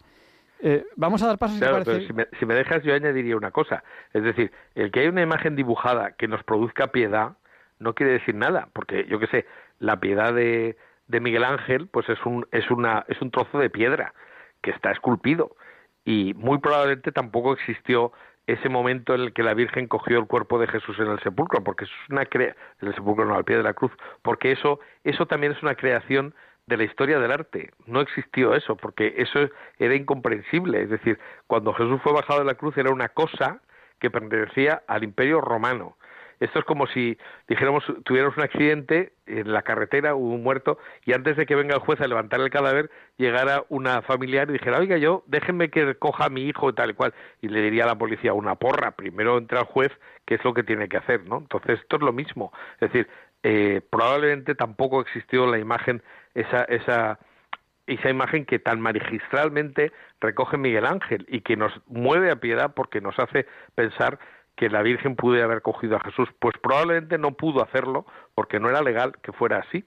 Eh, vamos a dar pasos. si, me, si me dejas, yo añadiría una cosa. Es decir, el que hay una imagen dibujada que nos produzca piedad no quiere decir nada, porque yo qué sé, la piedad de, de Miguel Ángel, pues es un, es una, es un trozo de piedra que está esculpido. Y muy probablemente tampoco existió ese momento en el que la Virgen cogió el cuerpo de Jesús en el sepulcro, porque es una crea en el sepulcro no al pie de la cruz, porque eso, eso también es una creación de la historia del arte. No existió eso, porque eso era incomprensible. Es decir, cuando Jesús fue bajado de la cruz era una cosa que pertenecía al Imperio Romano. Esto es como si dijéramos, tuviéramos un accidente en la carretera, hubo un muerto, y antes de que venga el juez a levantar el cadáver, llegara una familiar y dijera, oiga, yo, déjenme que coja a mi hijo tal y cual, y le diría a la policía, una porra, primero entra el juez, que es lo que tiene que hacer, ¿no? Entonces, esto es lo mismo. Es decir, eh, probablemente tampoco existió la imagen, esa, esa, esa imagen que tan magistralmente recoge Miguel Ángel y que nos mueve a piedad porque nos hace pensar que la Virgen pudo haber cogido a Jesús, pues probablemente no pudo hacerlo porque no era legal que fuera así.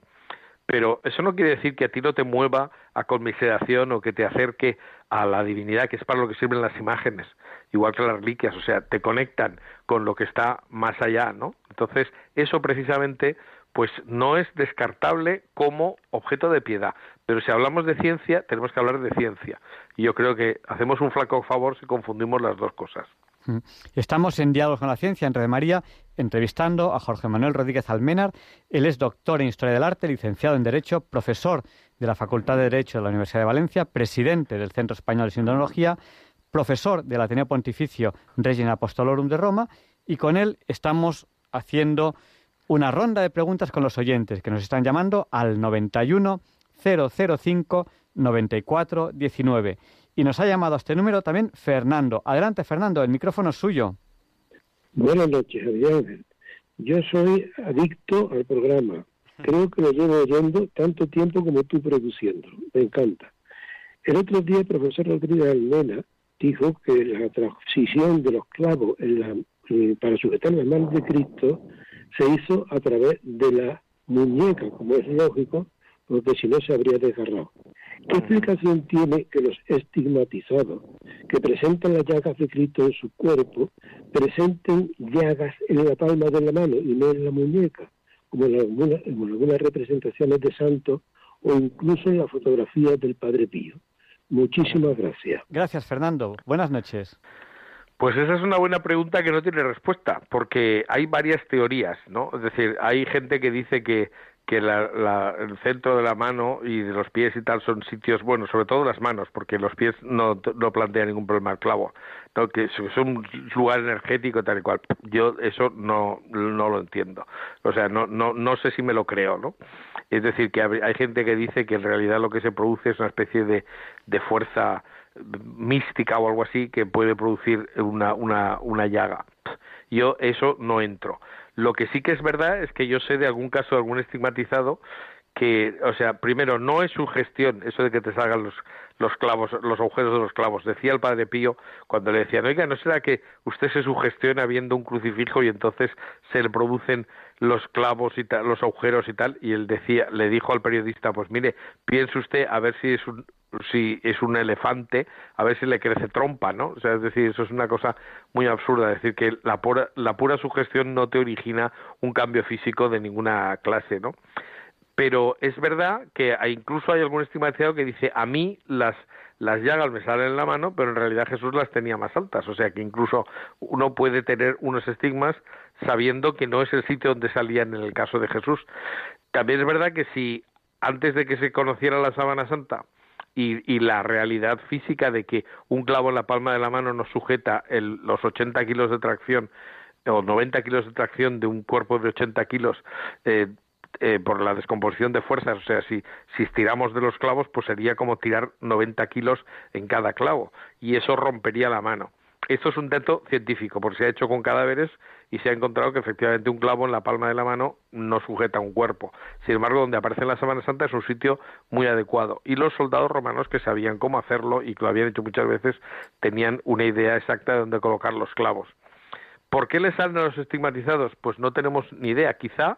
Pero eso no quiere decir que a ti no te mueva a conmiseración o que te acerque a la divinidad, que es para lo que sirven las imágenes, igual que las reliquias, o sea, te conectan con lo que está más allá, ¿no? Entonces, eso precisamente pues no es descartable como objeto de piedad. Pero si hablamos de ciencia, tenemos que hablar de ciencia. Y yo creo que hacemos un flaco favor si confundimos las dos cosas. Mm. Estamos en Diálogos con la Ciencia, en Red María, entrevistando a Jorge Manuel Rodríguez Almenar. Él es doctor en Historia del Arte, licenciado en Derecho, profesor de la Facultad de Derecho de la Universidad de Valencia, presidente del Centro Español de Sindonología, profesor del Ateneo Pontificio Regina Apostolorum de Roma, y con él estamos haciendo una ronda de preguntas con los oyentes que nos están llamando al 91 005 94 19. Y nos ha llamado este número también Fernando. Adelante, Fernando, el micrófono es suyo. Buenas noches, Adrián. Yo soy adicto al programa. Creo que lo llevo oyendo tanto tiempo como tú produciendo. Me encanta. El otro día el profesor Rodríguez Almena dijo que la transición de los clavos eh, para sujetar las manos de Cristo se hizo a través de la muñeca, como es lógico, porque si no se habría desgarrado. ¿Qué explicación tiene que los estigmatizados que presentan las llagas de Cristo en su cuerpo presenten llagas en la palma de la mano y no en la muñeca? como en, algunas representaciones de santos o incluso en las fotografías del Padre Pío. Muchísimas gracias. Gracias, Fernando. Buenas noches. Pues esa es una buena pregunta que no tiene respuesta, porque hay varias teorías, ¿no? Es decir, hay gente que dice que que el centro de la mano y de los pies y tal son sitios, bueno, sobre todo las manos, porque los pies no, no plantean ningún problema al clavo, ¿no? que es un lugar energético tal y cual. Yo eso no, no lo entiendo. O sea, no, no, no sé si me lo creo, ¿no? Es decir, que hay gente que dice que en realidad lo que se produce es una especie de, de fuerza mística o algo así que puede producir una, una, una llaga. Yo eso no entro. Lo que sí que es verdad es que yo sé de algún caso, algún estigmatizado, que, o sea, primero, no es su gestión eso de que te salgan los, los clavos, los agujeros de los clavos. Decía el padre Pío cuando le decían, oiga, ¿no será que usted se sugestiona viendo un crucifijo y entonces se le producen los clavos y los agujeros y tal? Y él decía, le dijo al periodista, pues mire, piense usted a ver si es un, si es un elefante, a ver si le crece trompa, ¿no? O sea, es decir, eso es una cosa muy absurda, es decir, que la pura, la pura sugestión no te origina un cambio físico de ninguna clase, ¿no? Pero es verdad que incluso hay algún estigmatizado que dice, a mí las, las llagas me salen en la mano, pero en realidad Jesús las tenía más altas, o sea que incluso uno puede tener unos estigmas sabiendo que no es el sitio donde salían en el caso de Jesús. También es verdad que si antes de que se conociera la sábana santa, y, la realidad física de que un clavo en la palma de la mano nos sujeta el, los 80 kilos de tracción o 90 kilos de tracción de un cuerpo de 80 kilos eh, eh, por la descomposición de fuerzas, o sea, si, si estiramos de los clavos, pues sería como tirar 90 kilos en cada clavo y eso rompería la mano. Esto es un dato científico, porque se ha hecho con cadáveres y se ha encontrado que efectivamente un clavo en la palma de la mano no sujeta un cuerpo. Sin embargo, donde aparece en la Semana Santa es un sitio muy adecuado. Y los soldados romanos que sabían cómo hacerlo y que lo habían hecho muchas veces tenían una idea exacta de dónde colocar los clavos. ¿Por qué les salen a los estigmatizados? Pues no tenemos ni idea. Quizá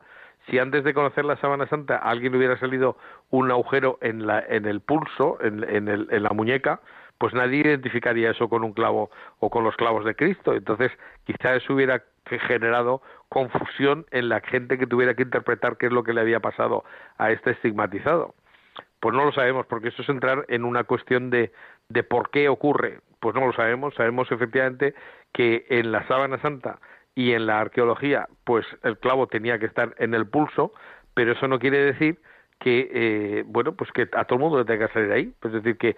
si antes de conocer la Sábana Santa a alguien hubiera salido un agujero en, la, en el pulso, en, en la muñeca, pues nadie identificaría eso con un clavo o con los clavos de Cristo. Entonces, quizá eso hubiera generado confusión en la gente que tuviera que interpretar qué es lo que le había pasado a este estigmatizado. Pues no lo sabemos, porque eso es entrar en una cuestión de, de por qué ocurre. Pues no lo sabemos. Sabemos efectivamente que en la sábana santa y en la arqueología, pues el clavo tenía que estar en el pulso, pero eso no quiere decir que eh, bueno pues que a todo el mundo le tenga que salir ahí. Pues es decir que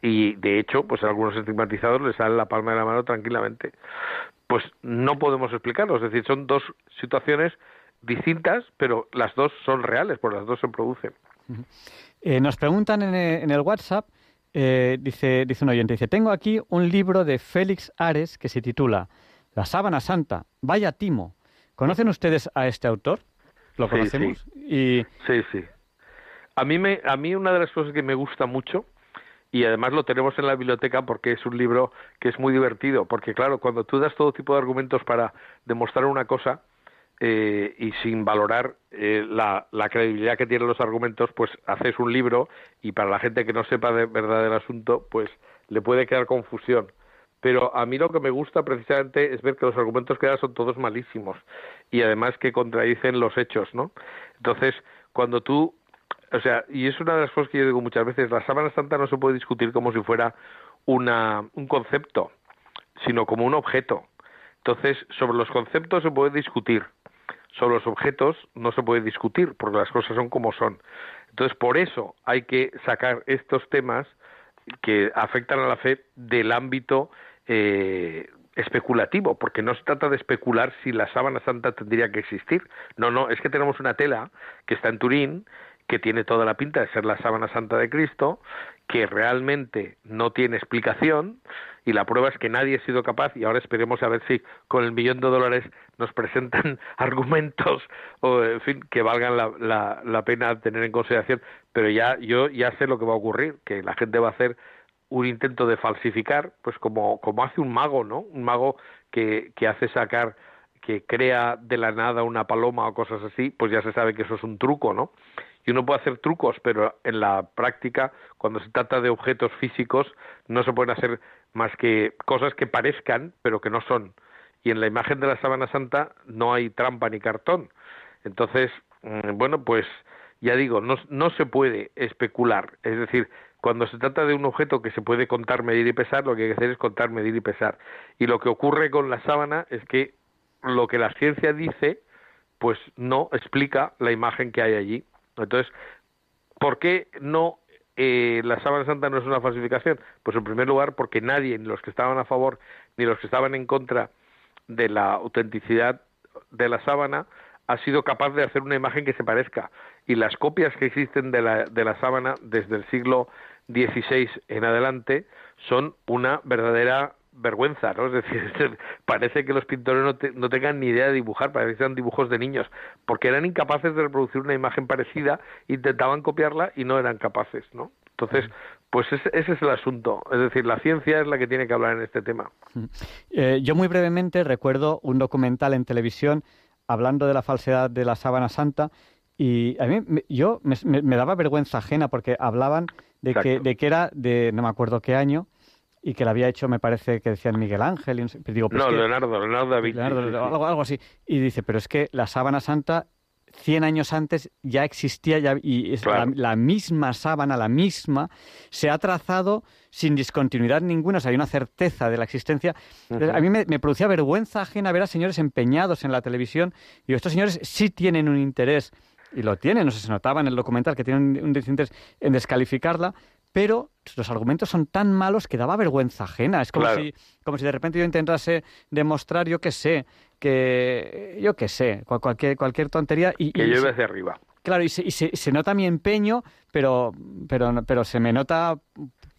y de hecho pues a algunos estigmatizados les sale la palma de la mano tranquilamente. Pues no podemos explicarlo. Es decir son dos situaciones distintas pero las dos son reales por las dos se producen. Eh, nos preguntan en, en el WhatsApp eh, dice dice un oyente dice tengo aquí un libro de Félix Ares que se titula La sábana santa. Vaya timo. Conocen ustedes a este autor lo conocemos. Y sí sí. A mí me a mí una de las cosas que me gusta mucho y además lo tenemos en la biblioteca porque es un libro que es muy divertido porque claro cuando tú das todo tipo de argumentos para demostrar una cosa eh, y sin valorar eh, la, la, credibilidad que tienen los argumentos, pues haces un libro y para la gente que no sepa de verdad del asunto, pues le puede quedar confusión pero a mí lo que me gusta precisamente es ver que los argumentos que da son todos malísimos y además que contradicen los hechos, ¿no? Entonces, cuando tú, o sea, y es una de las cosas que yo digo muchas veces, la sábana santa no se puede discutir como si fuera una, un concepto, sino como un objeto. Entonces, sobre los conceptos se puede discutir, sobre los objetos no se puede discutir, porque las cosas son como son. Entonces, por eso hay que sacar estos temas que afectan a la fe del ámbito eh, especulativo, porque no se trata de especular si la sábana santa tendría que existir. No, no, es que tenemos una tela que está en Turín, que tiene toda la pinta de ser la sábana santa de Cristo, que realmente no tiene explicación, y la prueba es que nadie ha sido capaz, y ahora esperemos a ver si con el millón de dólares nos presentan argumentos, o en fin, que valgan la, la, la pena tener en consideración, pero ya yo ya sé lo que va a ocurrir, que la gente va a hacer un intento de falsificar, pues como, como hace un mago, ¿no? Un mago que, que hace sacar, que crea de la nada una paloma o cosas así, pues ya se sabe que eso es un truco, ¿no? Y uno puede hacer trucos, pero en la práctica, cuando se trata de objetos físicos, no se pueden hacer más que cosas que parezcan, pero que no son. Y en la imagen de la sábana santa no hay trampa ni cartón. Entonces, mm, bueno, pues ya digo, no, no se puede especular. Es decir, cuando se trata de un objeto que se puede contar, medir y pesar, lo que hay que hacer es contar, medir y pesar. Y lo que ocurre con la sábana es que lo que la ciencia dice, pues no explica la imagen que hay allí. Entonces, ¿por qué no eh, la sábana santa no es una falsificación? Pues en primer lugar porque nadie, ni los que estaban a favor ni los que estaban en contra de la autenticidad de la sábana, ha sido capaz de hacer una imagen que se parezca. Y las copias que existen de la, de la sábana desde el siglo 16 en adelante son una verdadera vergüenza, ¿no? Es decir, parece que los pintores no, no, tengan ni idea de dibujar, parece que sean dibujos de niños, porque eran incapaces de reproducir una imagen parecida, intentaban copiarla y no eran capaces, ¿no? Entonces, pues ese, ese es el asunto, es decir, la ciencia es la que tiene que hablar en este tema. Eh, yo muy brevemente recuerdo un documental en televisión hablando de la falsedad de la sábana santa y a mí yo me, me daba vergüenza ajena porque hablaban de que, de que era de no me acuerdo qué año y que la había hecho, me parece que decían Miguel Ángel. Y no, digo, pues no Leonardo, Leonardo da Vinci. algo, algo, así. Y dice, pero es que la sábana santa, 100 años antes, ya existía ya, y es la, la, misma sábana, la misma, se ha trazado sin discontinuidad ninguna, o sea, hay una certeza de la existencia. Uh -huh. A mí me, me, producía vergüenza ajena ver a señores empeñados en la televisión y estos señores sí tienen un interés y lo tienen, no sé, se notaba en el documental que tienen un interés en descalificarla, pero los argumentos son tan malos que daba vergüenza ajena. Es como, claro. si, como si de repente yo intentase demostrar, yo qué sé, que yo qué sé, cualquier, cualquier tontería. Y, que y hacia arriba. Claro, y, se, y se, se, nota mi empeño, pero, pero, pero se me nota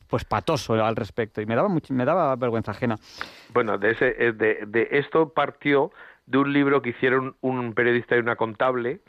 pues patoso al respecto y me daba me daba vergüenza ajena. Bueno, de, ese, de, de esto partió de un libro que hicieron un periodista y una contable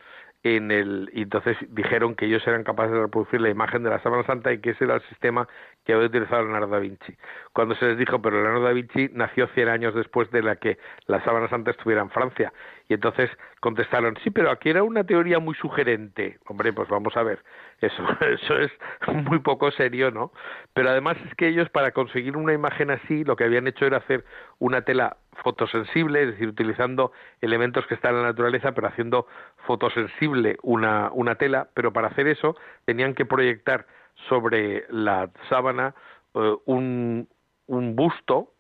en el y entonces dijeron que ellos eran capaces de reproducir la imagen de la sábana santa y que ese era el sistema que había utilizado Leonardo da Vinci. Cuando se les dijo, pero Leonardo da Vinci nació 100 años después de la que la sábana santa estuviera en Francia. Y entonces contestaron, sí, pero aquí era una teoría muy sugerente. Hombre, pues vamos a ver, eso, eso es muy poco serio, ¿no? Pero además es que ellos para conseguir una imagen así, lo que habían hecho era hacer una tela fotosensible, es decir, utilizando elementos que están en la naturaleza, pero haciendo fotosensible una, una tela, pero para hacer eso tenían que proyectar sobre la sábana uh, un, un busto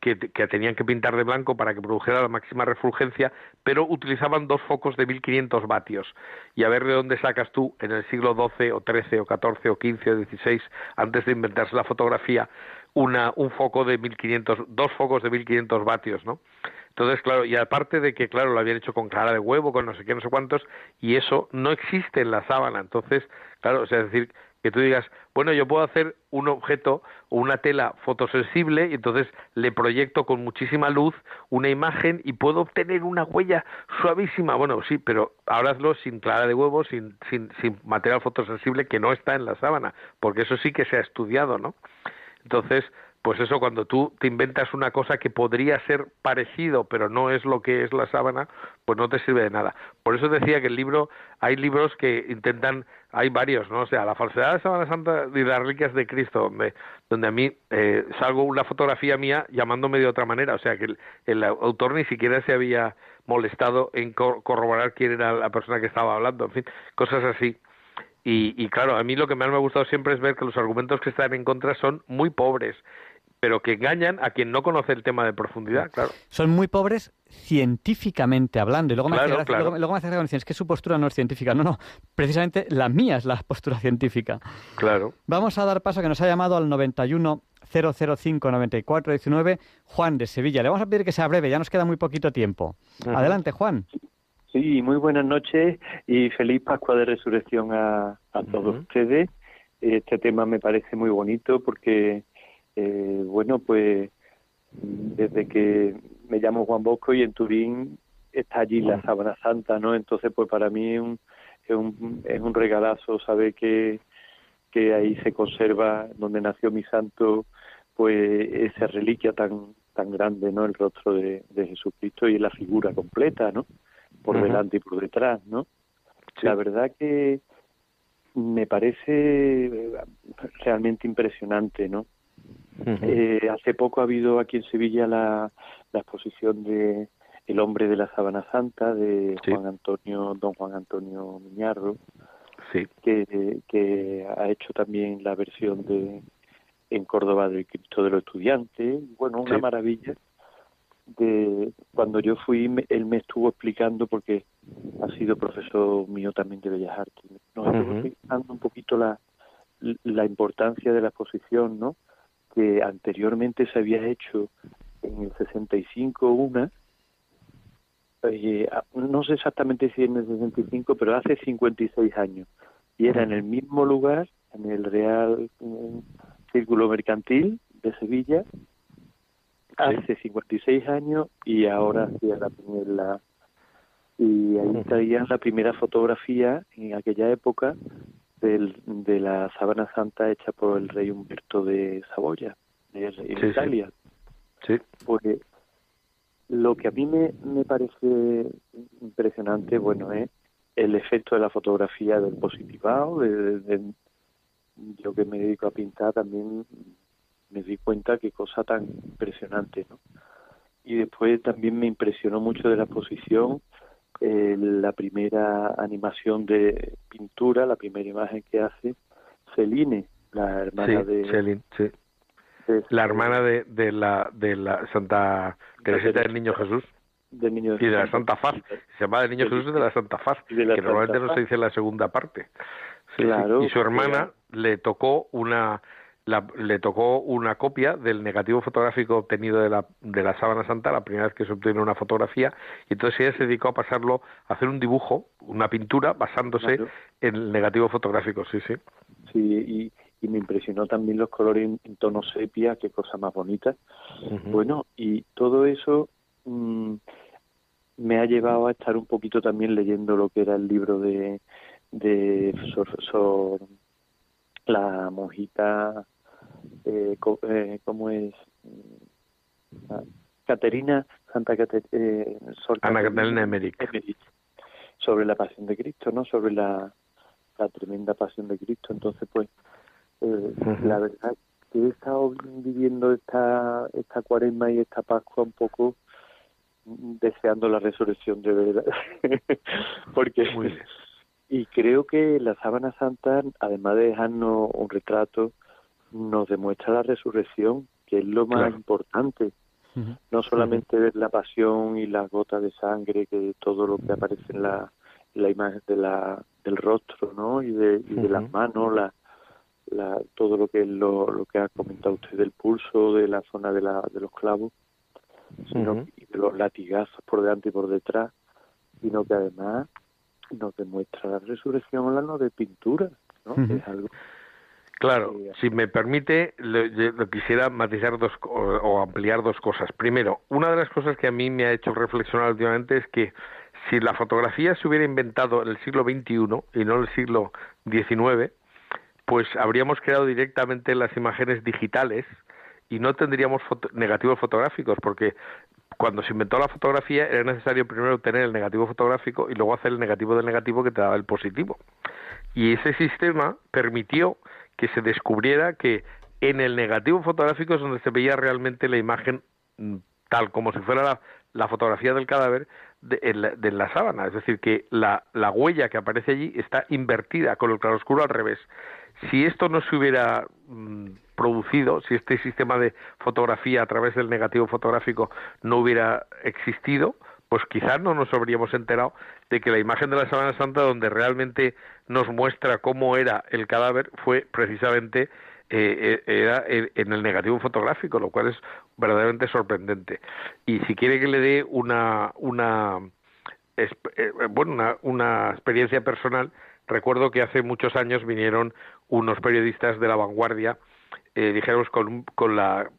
que, tenían que pintar de blanco para que produjera la máxima refulgencia, pero utilizaban dos focos de 1500 vatios. Y a ver de dónde sacas tú en el siglo XII o XIII o XIV o XV o XVI, antes de inventarse la fotografía, una, un foco de 1500, dos focos de 1500 vatios, ¿no? Entonces, claro, y aparte de que, claro, lo habían hecho con clara de huevo, con no sé qué, no sé cuántos, y eso no existe en la sábana. Entonces, claro, o sea, es decir, que tú digas, bueno, yo puedo hacer un objeto o una tela fotosensible y entonces le proyecto con muchísima luz una imagen y puedo obtener una huella suavísima. Bueno, sí, pero ahora hazlo sin clara de huevo, sin, sin, sin material fotosensible que no está en la sábana, porque eso sí que se ha estudiado, ¿no? Entonces, pues eso cuando tú te inventas una cosa que podría ser parecido pero no es lo que es la sábana pues no te sirve de nada. Por eso decía que el libro hay libros que intentan hay varios no o sea la falsedad de la sábana santa y las reliquias de Cristo donde donde a mí eh, salgo una fotografía mía llamándome de otra manera. O sea que el, el autor ni siquiera se había molestado en cor corroborar quién era la persona que estaba hablando en fin cosas así. Y, y, claro, a mí lo que más me ha gustado siempre es ver que los argumentos que están en contra son muy pobres, pero que engañan a quien no conoce el tema de profundidad, claro. Son muy pobres científicamente hablando. Y luego me, claro, hace, claro. luego, luego me hace gracia es que su postura no es científica. No, no, precisamente la mía es la postura científica. Claro. Vamos a dar paso a que nos ha llamado al 91 005 94 19 Juan de Sevilla. Le vamos a pedir que sea breve, ya nos queda muy poquito tiempo. Adelante, Juan. Sí, muy buenas noches y feliz Pascua de Resurrección a, a todos uh -huh. ustedes. Este tema me parece muy bonito porque, eh, bueno, pues desde que me llamo Juan Bosco y en Turín está allí la Sábana Santa, ¿no? Entonces, pues para mí es un, es un, es un regalazo saber que, que ahí se conserva, donde nació mi santo, pues esa reliquia tan tan grande, ¿no? El rostro de, de Jesucristo y la figura completa, ¿no? por uh -huh. delante y por detrás, ¿no? Sí. La verdad que me parece realmente impresionante, ¿no? Uh -huh. eh, hace poco ha habido aquí en Sevilla la, la exposición de El hombre de la sábana santa de Juan Antonio, don Juan Antonio Miñarro, sí. que, que ha hecho también la versión de en Córdoba del Cristo de los Estudiantes, bueno, una Sí. maravilla. De cuando yo fui, me- él me estuvo explicando porque ha sido profesor mío también de Bellas Artes. Nos estuvo explicando un poquito la la importancia de la exposición, ¿no? Que anteriormente se había hecho en el 65 una, eh, no sé exactamente si en el 65, pero hace 56 años. Y era en el mismo lugar, en el Real eh, Círculo Mercantil de Sevilla, hace 56 años y ahora hacía la primera y ahí traían la primera fotografía en aquella época del, de la sábana santa hecha por el rey Humberto de Saboya, de, en Sí, sí. Italia. Sí. Pues lo que a mí me, me parece impresionante, bueno, es el efecto de la fotografía del positivado, de, de- de- yo que me dedico a pintar también me di cuenta qué cosa tan impresionante, ¿no? Y después también me impresionó mucho de la exposición eh, la primera animación de pintura, la primera imagen que hace Celine, la hermana sí, de, Celine, sí. de- La hermana de, de la de la Santa Teresita del Niño Jesús del niño y de la Santa Faz. Se llama del Niño Jesús y de la Santa Faz, que normalmente Santa no Faz. se dice en la segunda parte. Sí. Claro, Y su hermana le tocó una la- le tocó una copia del negativo fotográfico obtenido de la, de la sábana santa, la primera vez que se obtiene una fotografía, y entonces ella se dedicó a pasarlo, a hacer un dibujo, una pintura, basándose Claro. en el negativo fotográfico, sí, sí. Sí, y, y me impresionó también los colores en, en tono sepia, qué cosa más bonita. Bueno, y todo eso mm, me ha llevado a estar un poquito también leyendo lo que era el libro de, de Sor- Sor- la monjita, eh, co- eh, ¿cómo es? Mm, ah, Caterina, Santa eh, Sor Ana Caterina Catalina Emmerich. Sobre la pasión de Cristo, ¿no? Sobre la, la tremenda pasión de Cristo. Entonces, pues, eh, la verdad que he estado viviendo esta, esta cuaresma y esta Pascua un poco mm, deseando la resurrección de verdad. Porque, Muy bien. Y creo que la sábana santa, además de dejarnos un retrato, nos demuestra la resurrección, que es lo más Claro. importante. No solamente ver la pasión y las gotas de sangre, que todo lo que aparece en la, en la imagen de la, del rostro, ¿no? Y de, y de las manos, la, la, todo lo que es lo, lo que ha comentado usted del pulso, de la zona de, la, de los clavos, sino de los latigazos por delante y por detrás, sino que además nos demuestra la resurrección hablando de pintura, ¿no? Ujú. Es algo Claro, si me permite, lo, yo- lo quisiera matizar dos co- o, o ampliar dos cosas. Primero, una de las cosas que a mí me ha hecho reflexionar últimamente es que si la fotografía se hubiera inventado en el siglo XXI y no en el siglo XIX, pues habríamos creado directamente las imágenes digitales y no tendríamos foto- negativos fotográficos, porque cuando se inventó la fotografía era necesario primero obtener el negativo fotográfico y luego hacer el negativo del negativo que te daba el positivo. Y ese sistema permitió que se descubriera que en el negativo fotográfico es donde se veía realmente la imagen mm, tal como si fuera la, fotografía del cadáver de, en la, de la sábana. Es decir, que la, la huella que aparece allí está invertida con el claroscuro al revés. Si esto no se hubiera mm, producido, si este sistema de fotografía a través del negativo fotográfico no hubiera existido, pues quizás no nos habríamos enterado de que la imagen de la Sábana Santa, donde realmente nos muestra cómo era el cadáver, fue precisamente eh, eh, era en el negativo fotográfico, lo cual es verdaderamente sorprendente. Y si quiere que le dé una, una eh, bueno, una, una experiencia personal, recuerdo que hace muchos años vinieron unos periodistas de la vanguardia, eh, dijéramos, con, con la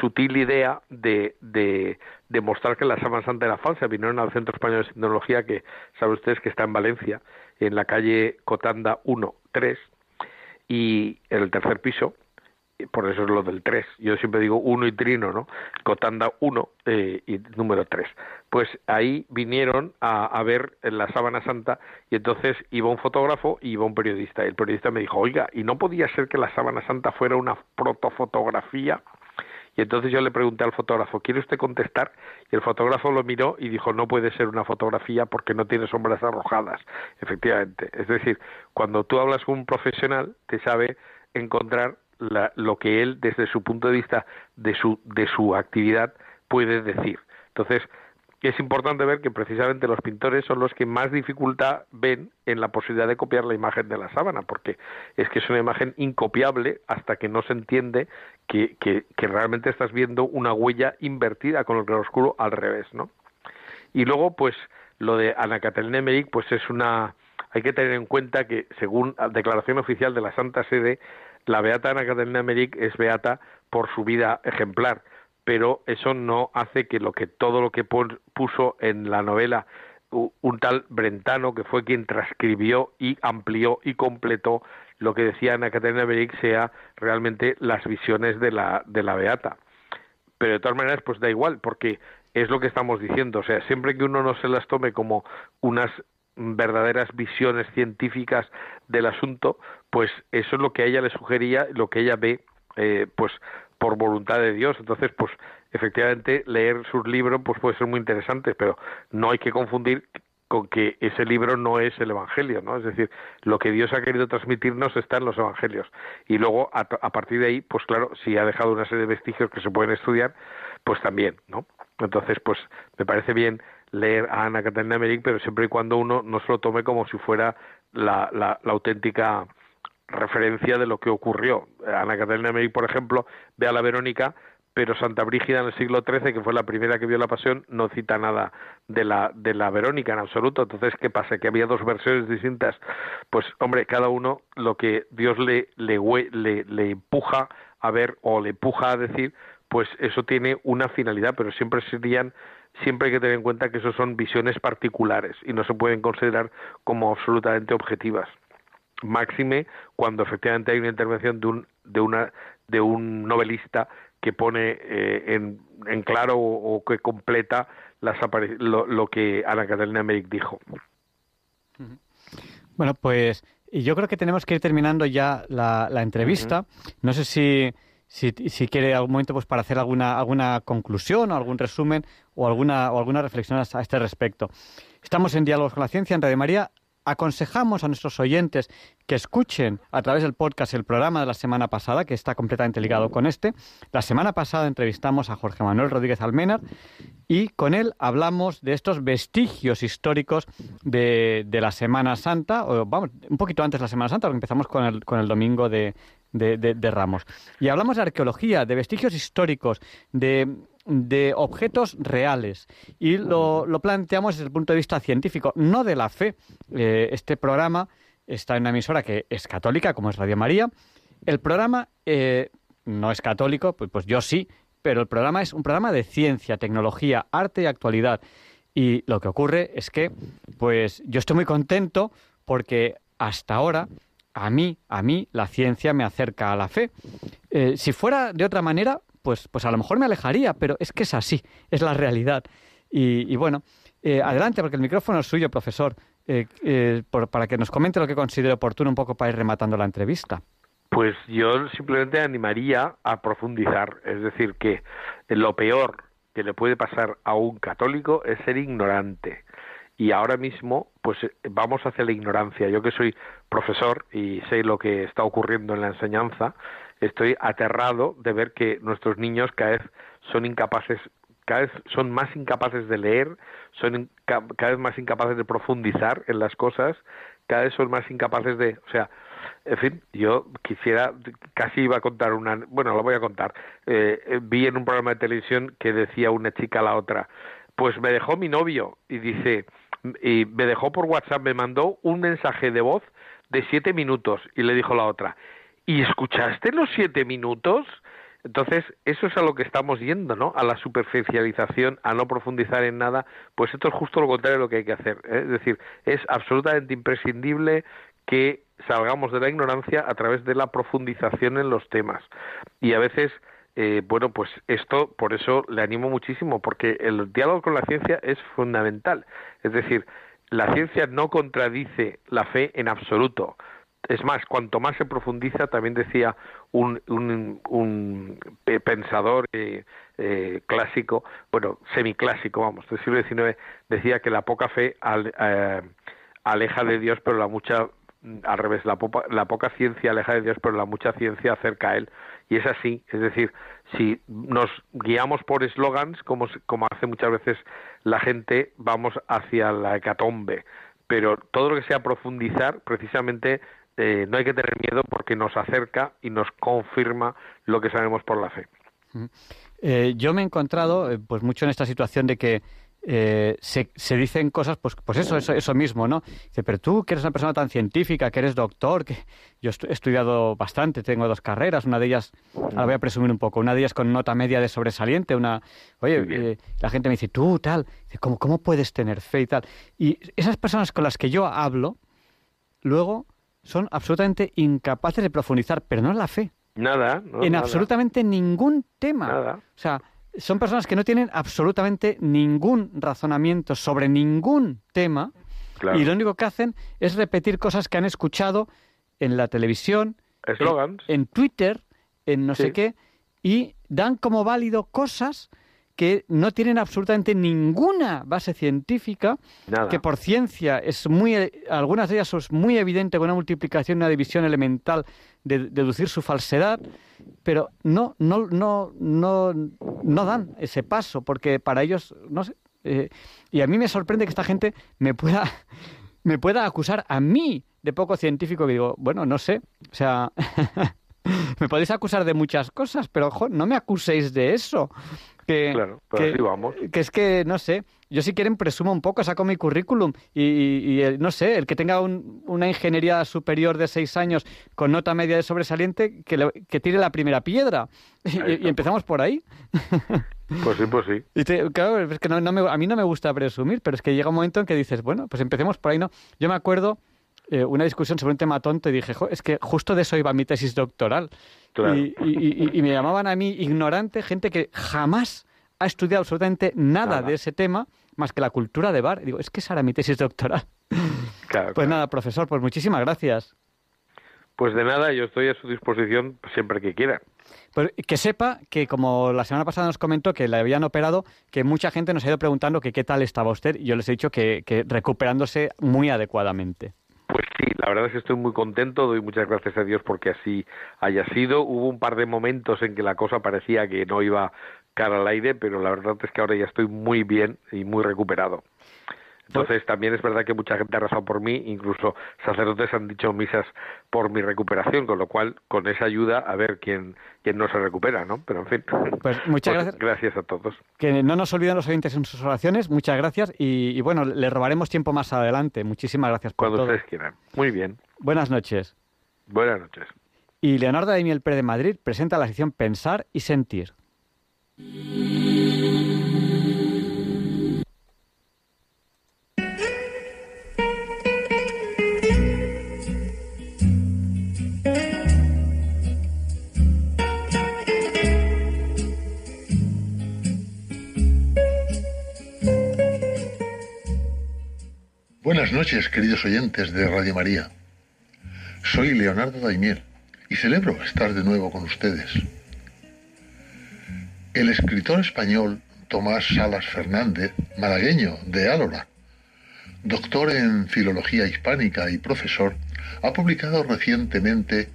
sutil idea de, de demostrar que la Sábana Santa era falsa. Vinieron al Centro Español de Tecnología, que saben ustedes que está en Valencia, en la calle Cotanda 1, 3, y en el tercer piso, por eso es lo del 3. Yo siempre digo 1 y trino, ¿no? Cotanda 1 eh, y número 3. Pues ahí vinieron a, a ver la sábana santa y entonces iba un fotógrafo y iba un periodista. Y el periodista me dijo, oiga, ¿y no podía ser que la sábana santa fuera una protofotografía? Y entonces yo le pregunté al fotógrafo, ¿quiere usted contestar? Y el fotógrafo lo miró y dijo, no puede ser una fotografía porque no tiene sombras arrojadas. Efectivamente. Es decir, cuando tú hablas con un profesional, te sabe encontrar lo que él, desde su punto de vista de su, de su actividad, puede decir. Entonces, es importante ver que precisamente los pintores son los que más dificultad ven en la posibilidad de copiar la imagen de la sábana, porque es que es una imagen incopiable hasta que no se entiende que, que, realmente estás viendo una huella invertida con el claroscuro al revés, ¿no? Y luego, pues, lo de Ana Catalina Emmerich, pues es una... Hay que tener en cuenta que, según la declaración oficial de la Santa Sede, la Beata Ana Catalina Emmerich es beata por su vida ejemplar, pero eso no hace que lo que todo lo que puso en la novela un tal Brentano, que fue quien transcribió y amplió y completó lo que decía Ana Caterina Beric, sea realmente las visiones de la, de la Beata. Pero de todas maneras, pues da igual, porque es lo que estamos diciendo. O sea, siempre que uno no se las tome como unas verdaderas visiones científicas del asunto, pues eso es lo que a ella le sugería, lo que ella ve, eh, pues por voluntad de Dios. Entonces, pues efectivamente leer sus libros pues puede ser muy interesante, pero no hay que confundir con que ese libro no es el Evangelio, ¿no? Es decir, lo que Dios ha querido transmitirnos está en los Evangelios. Y luego, a, partir de ahí, pues claro, si ha dejado una serie de vestigios que se pueden estudiar, pues también, ¿no? Entonces, pues me parece bien leer a Ana Catalina Merrick, pero siempre y cuando uno no se lo tome como si fuera la, la, la auténtica referencia de lo que ocurrió. Ana Catalina Merrick, por ejemplo, ve a la Verónica, pero Santa Brígida en el siglo XIII, que fue la primera que vio la pasión, no cita nada de la, de la Verónica en absoluto. Entonces, ¿qué pasa? Que había dos versiones distintas. Pues, hombre, cada uno lo que Dios le, le, le, le empuja a ver o le empuja a decir, pues eso tiene una finalidad, pero siempre serían siempre hay que tener en cuenta que eso son visiones particulares y no se pueden considerar como absolutamente objetivas máxime cuando efectivamente hay una intervención de un, de una, de un novelista que pone eh, en, en, claro o, que completa las lo, lo, que Ana Catalina Merrick dijo. Bueno, pues y yo creo que tenemos que ir terminando ya la, la entrevista. No sé si, si, quiere algún momento pues para hacer alguna, alguna conclusión o algún resumen o alguna, o alguna reflexión a este respecto. Estamos en Diálogos con la Ciencia en Radio María aconsejamos a nuestros oyentes que escuchen a través del podcast el programa de la semana pasada, que está completamente ligado con este. La semana pasada entrevistamos a Jorge Manuel Rodríguez Almenar y con él hablamos de estos vestigios históricos de, la Semana Santa, o vamos, un poquito antes de la Semana Santa, porque empezamos con el, con el domingo de, de, Ramos. Y hablamos de arqueología, de vestigios históricos, de de objetos reales y lo, lo, planteamos desde el punto de vista científico, no de la fe. Eh, este programa está en una emisora que es católica, como es Radio María. El programa eh, no es católico, pues, pues yo sí, pero el programa es un programa de ciencia, tecnología, arte y actualidad. Y lo que ocurre es que, pues yo estoy muy contento porque hasta ahora a mí, a mí, la ciencia me acerca a la fe. Eh, si fuera de otra manera, pues, pues a lo mejor me alejaría, pero es que es así, es la realidad. Y, bueno, eh, adelante, porque el micrófono es suyo, profesor, eh, eh, para que nos comente lo que considere oportuno un poco para ir rematando la entrevista. Pues yo simplemente animaría a profundizar, es decir, que lo peor que le puede pasar a un católico es ser ignorante. Y ahora mismo, pues vamos hacia la ignorancia. Yo que soy profesor y sé lo que está ocurriendo en la enseñanza, estoy aterrado de ver que nuestros niños cada vez son incapaces cada vez son más incapaces de leer, son cada vez más incapaces de profundizar en las cosas, cada vez son más incapaces de, o sea, en fin, yo quisiera, casi iba a contar una, bueno, lo voy a contar. Eh, vi en un programa de televisión que decía una chica a la otra, pues me dejó mi novio y dice, y me dejó por WhatsApp, me mandó un mensaje de voz de siete minutos y le dijo la otra, ¿y escuchaste los siete minutos? Entonces, eso es a lo que estamos yendo, ¿no? A la superficialización, a no profundizar en nada, pues esto es justo lo contrario de lo que hay que hacer. Es decir, es absolutamente imprescindible que salgamos de la ignorancia a través de la profundización en los temas. Y a veces, eh, bueno, pues esto, por eso le animo muchísimo, porque el diálogo con la ciencia es fundamental. Es decir, la ciencia no contradice la fe en absoluto es más, cuanto más se profundiza, también decía un, un, un pensador eh, eh, clásico, bueno, semiclásico, vamos, del siglo XIX, decía que la poca fe al, eh, aleja de Dios, pero la mucha, al revés, la, la poca ciencia aleja de Dios, pero la mucha ciencia acerca a Él. Y es así, es decir, si nos guiamos por eslogans, como, hace muchas veces la gente, vamos hacia la hecatombe. Pero todo lo que sea profundizar, precisamente eh, no hay que tener miedo porque nos acerca y nos confirma lo que sabemos por la fe. Eh, yo me he encontrado eh, pues mucho en esta situación de que se, se, dicen cosas, pues, pues eso, eso, eso mismo, ¿no? Dice, pero tú que eres una persona tan científica, que eres doctor, que yo he estudiado bastante, tengo dos carreras, una de ellas, ahora voy a presumir un poco, una de ellas con nota media de sobresaliente, una, oye, la gente me dice, tú tal, ¿cómo, ¿cómo puedes tener fe y tal? Y esas personas con las que yo hablo, luego son absolutamente incapaces de profundizar, pero no en la fe. Nada. en absolutamente ningún tema. Nada. O sea, son personas que no tienen absolutamente ningún razonamiento sobre ningún tema y lo único que hacen es repetir cosas que han escuchado en la televisión, en, Twitter, en no sé qué, y dan como válido cosas que no tienen absolutamente ninguna base científica, que por ciencia es muy, algunas de ellas son muy evidente con una multiplicación, una división elemental de deducir su falsedad, pero no, no, no, no, no dan ese paso, porque para ellos, no sé, eh, y a mí me sorprende que esta gente me pueda, me pueda acusar a mí de poco científico, que digo, bueno, no sé, o sea, me podéis acusar de muchas cosas, pero ojo, no me acuséis de eso. Que, claro, que, vamos. que es que, no sé, yo si quieren presumo un poco, saco mi currículum y, no sé, el que tenga una ingeniería superior de seis años con nota media de sobresaliente, que, que tire la primera piedra. Y, empezamos por ahí. Pues sí, pues sí. Y claro, es que no, me, a mí no me gusta presumir, pero es que llega un momento en que dices, bueno, pues empecemos por ahí, ¿no? Yo me acuerdo eh, una discusión sobre un tema tonto y dije, es que justo de eso iba mi tesis doctoral. Y, me llamaban a mí ignorante, gente que jamás ha estudiado absolutamente nada, de ese tema más que la cultura de bar. digo, es que esa era mi tesis doctoral. pues nada, profesor, pues muchísimas gracias. Pues de nada, yo estoy a su disposición siempre que quiera. Pues que sepa que, como la semana pasada nos comentó que le habían operado, que mucha gente nos ha ido preguntando que qué tal estaba usted y yo les he dicho que recuperándose muy adecuadamente. Pues sí, la verdad es que estoy muy contento, doy muchas gracias a Dios porque así haya sido. Hubo un par de momentos en que la cosa parecía que no iba cara al aire, pero la verdad es que ahora ya estoy muy bien y muy recuperado. Entonces también es verdad que mucha gente ha rezado por mí, incluso sacerdotes han dicho misas por mi recuperación, con lo cual con esa ayuda a ver quién, quién no se recupera, ¿no? Pero en fin. Pues muchas pues gracias. Gracias a todos. Que no nos olviden los oyentes en sus oraciones, muchas gracias y, bueno, le robaremos tiempo más adelante. Muchísimas gracias por Cuando ustedes quieran. Muy bien. Buenas noches. Buenas noches. Y Leonardo de Miel Pérez de Madrid presenta la sección Pensar y Sentir. Queridos oyentes de Radio María. Soy Leonardo Daimiel y celebro estar de nuevo con ustedes. El escritor español Tomás Salas Fernández, malagueño de Álora, doctor en filología hispánica y profesor, ha publicado recientemente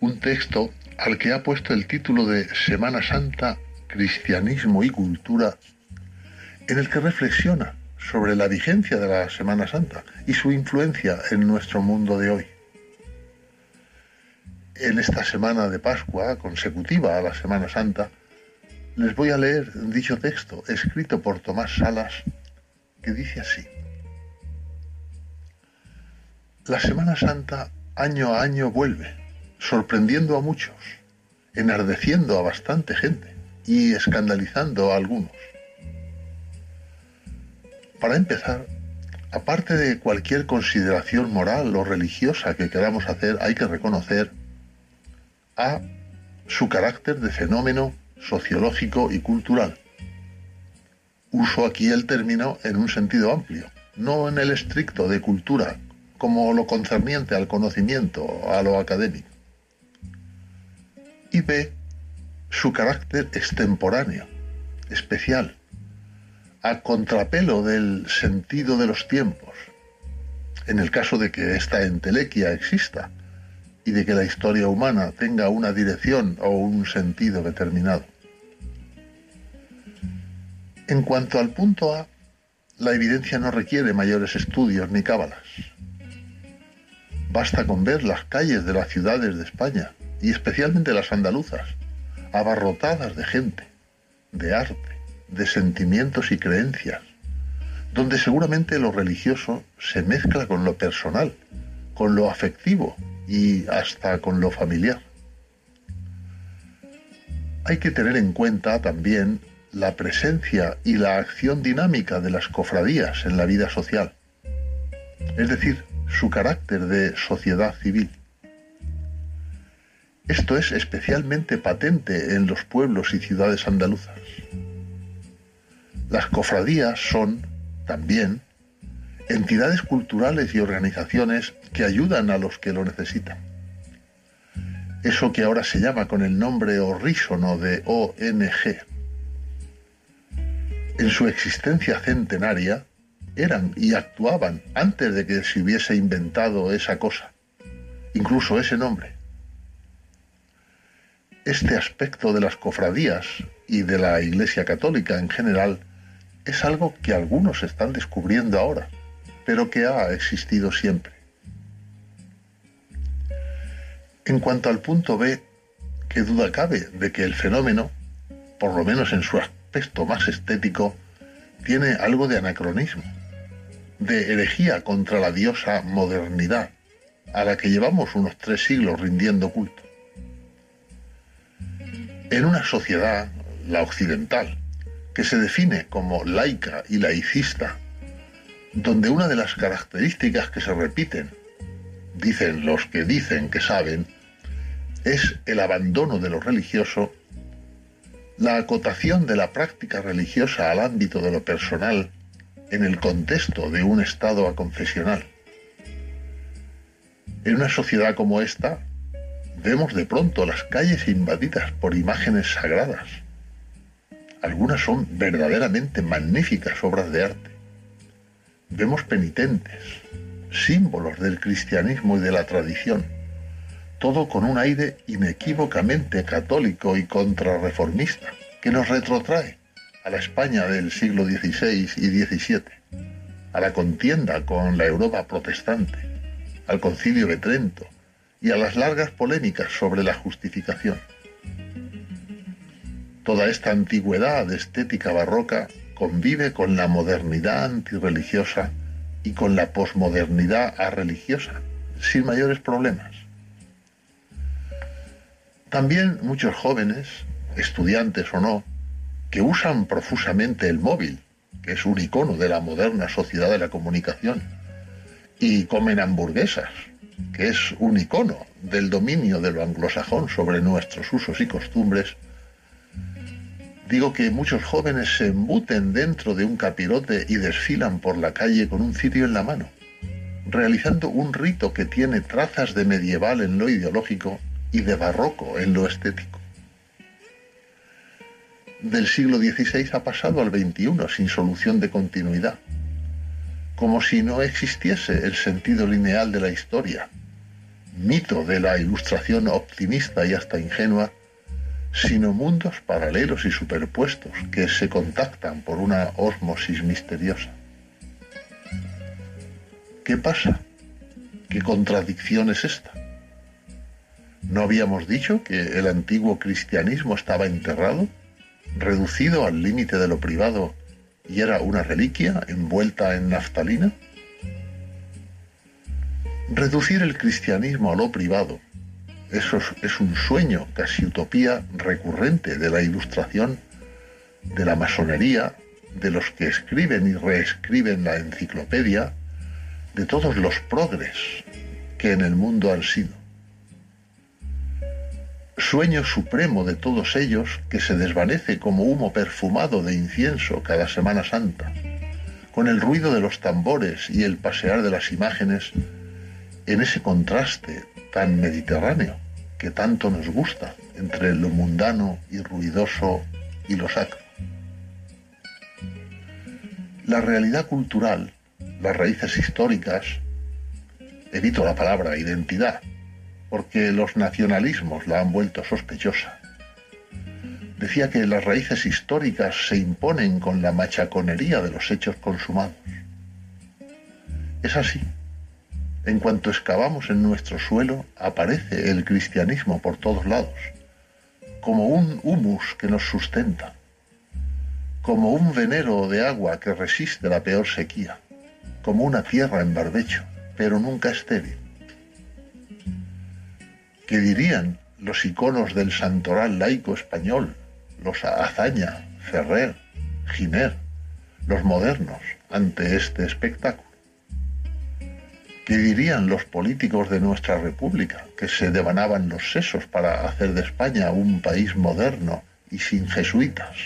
un texto al que ha puesto el título de Semana Santa, Cristianismo y Cultura, en el que reflexiona sobre la vigencia de la Semana Santa y su influencia en nuestro mundo de hoy. En esta semana de Pascua, consecutiva a la Semana Santa, les voy a leer dicho texto escrito por Tomás Salas, que dice así. La Semana Santa año a año vuelve, sorprendiendo a muchos, enardeciendo a bastante gente y escandalizando a algunos. Para empezar, aparte de cualquier consideración moral o religiosa que queramos hacer, hay que reconocer a su carácter de fenómeno sociológico y cultural. Uso aquí el término en un sentido amplio, no en el estricto de cultura, como lo concerniente al conocimiento, a lo académico. Y B, su carácter extemporáneo, especial, a contrapelo del sentido de los tiempos, en el caso de que esta entelequia exista y de que la historia humana tenga una dirección o un sentido determinado. En cuanto al punto A, la evidencia no requiere mayores estudios ni cábalas. Basta con ver las calles de las ciudades de España, y especialmente las andaluzas, abarrotadas de gente, de arte, de sentimientos y creencias, donde seguramente lo religioso se mezcla con lo personal, con lo afectivo y hasta con lo familiar. Hay que tener en cuenta también la presencia y la acción dinámica de las cofradías en la vida social, es decir, su carácter de sociedad civil. Esto es especialmente patente en los pueblos y ciudades andaluzas. Las cofradías son, también, entidades culturales y organizaciones que ayudan a los que lo necesitan. Eso que ahora se llama con el nombre horrísono de ONG. En su existencia centenaria, eran y actuaban antes de que se hubiese inventado esa cosa, incluso ese nombre. Este aspecto de las cofradías y de la Iglesia Católica en general es algo que algunos están descubriendo ahora, pero que ha existido siempre. En cuanto al punto B, qué duda cabe de que el fenómeno, por lo menos en su aspecto más estético, tiene algo de anacronismo, de herejía contra la diosa modernidad, a la que llevamos unos tres siglos rindiendo culto. En una sociedad, la occidental, que se define como laica y laicista, donde una de las características que se repiten, dicen los que dicen que saben, es el abandono de lo religioso, la acotación de la práctica religiosa al ámbito de lo personal en el contexto de un Estado aconfesional. En una sociedad como esta, vemos de pronto las calles invadidas por imágenes sagradas, algunas son verdaderamente magníficas obras de arte. Vemos penitentes, símbolos del cristianismo y de la tradición, todo con un aire inequívocamente católico y contrarreformista, que nos retrotrae a la España del siglo XVI y XVII, a la contienda con la Europa protestante, al concilio de Trento y a las largas polémicas sobre la justificación. Toda esta antigüedad estética barroca convive con la modernidad antirreligiosa y con la posmodernidad arreligiosa, sin mayores problemas. También muchos jóvenes, estudiantes o no, que usan profusamente el móvil, que es un icono de la moderna sociedad de la comunicación, y comen hamburguesas, que es un icono del dominio de lo anglosajón sobre nuestros usos y costumbres, Digo que muchos jóvenes se embuten dentro de un capirote y desfilan por la calle con un cirio en la mano, realizando un rito que tiene trazas de medieval en lo ideológico y de barroco en lo estético. Del siglo XVI ha pasado al XXI sin solución de continuidad, como si no existiese el sentido lineal de la historia, mito de la ilustración optimista y hasta ingenua sino mundos paralelos y superpuestos que se contactan por una ósmosis misteriosa. ¿Qué pasa? ¿Qué contradicción es esta? ¿No habíamos dicho que el antiguo cristianismo estaba enterrado, reducido al límite de lo privado y era una reliquia envuelta en naftalina? Reducir el cristianismo a lo privado eso es, un sueño, casi utopía recurrente de la ilustración, de la masonería, de los que escriben y reescriben la enciclopedia, de todos los progres que en el mundo han sido. Sueño supremo de todos ellos que se desvanece como humo perfumado de incienso cada Semana Santa, con el ruido de los tambores y el pasear de las imágenes en ese contraste tan mediterráneo que tanto nos gusta entre lo mundano y ruidoso y lo sacro. La realidad cultural, las raíces históricas, evito la palabra identidad, porque los nacionalismos la han vuelto sospechosa. Decía que las raíces históricas se imponen con la machaconería de los hechos consumados. Es así. En cuanto excavamos en nuestro suelo, aparece el cristianismo por todos lados, como un humus que nos sustenta, como un venero de agua que resiste la peor sequía, como una tierra en barbecho, pero nunca estéril. ¿Qué dirían los iconos del santoral laico español, los Azaña, Ferrer, Giner, los modernos, ante este espectáculo? ¿Qué dirían los políticos de nuestra república, que se devanaban los sesos para hacer de España un país moderno y sin jesuitas?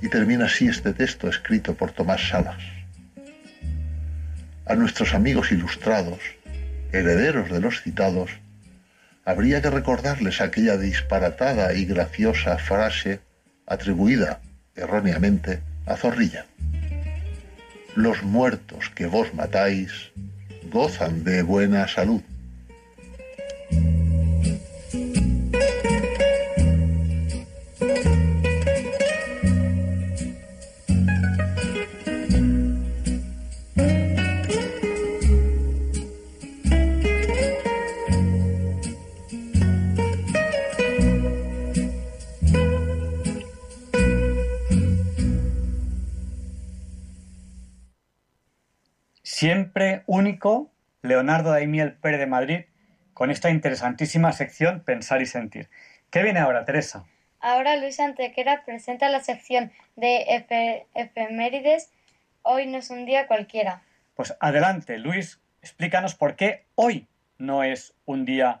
Y termina así este texto escrito por Tomás Salas. A nuestros amigos ilustrados, herederos de los citados, habría que recordarles aquella disparatada y graciosa frase atribuida erróneamente a Zorrilla los muertos que vos matáis gozan de buena salud. Siempre único, Leonardo Daimiel Pérez de Madrid, con esta interesantísima sección Pensar y Sentir. ¿Qué viene ahora, Teresa? Ahora Luis Antequera presenta la sección de efemérides. Hoy no es un día cualquiera. Pues adelante, Luis, explícanos por qué hoy no es un día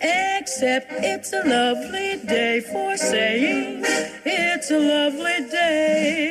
except it's a lovely day for saying it's a lovely day.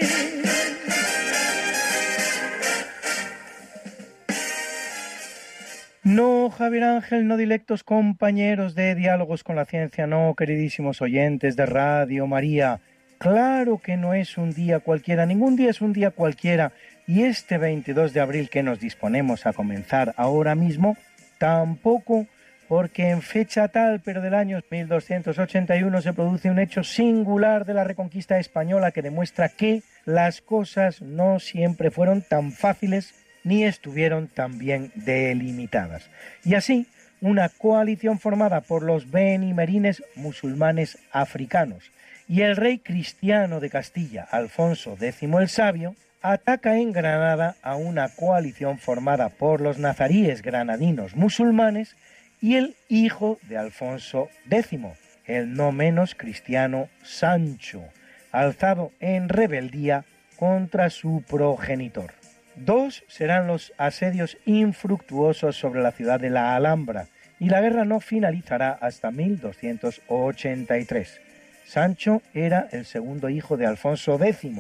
No, Javier Ángel, no directos compañeros de Diálogos con la Ciencia, no, queridísimos oyentes de Radio María. Claro que no es un día cualquiera, ningún día es un día cualquiera. Y este 22 de abril que nos disponemos a comenzar ahora mismo, tampoco porque en fecha tal, pero del año 1281, se produce un hecho singular de la reconquista española que demuestra que las cosas no siempre fueron tan fáciles ni estuvieron tan bien delimitadas. Y así, una coalición formada por los benimerines musulmanes africanos y el rey cristiano de Castilla, Alfonso X el Sabio, ataca en Granada a una coalición formada por los nazaríes granadinos musulmanes y el hijo de Alfonso X, el no menos cristiano Sancho, alzado en rebeldía contra su progenitor. Dos serán los asedios infructuosos sobre la ciudad de la Alhambra, y la guerra no finalizará hasta 1283. Sancho era el segundo hijo de Alfonso X,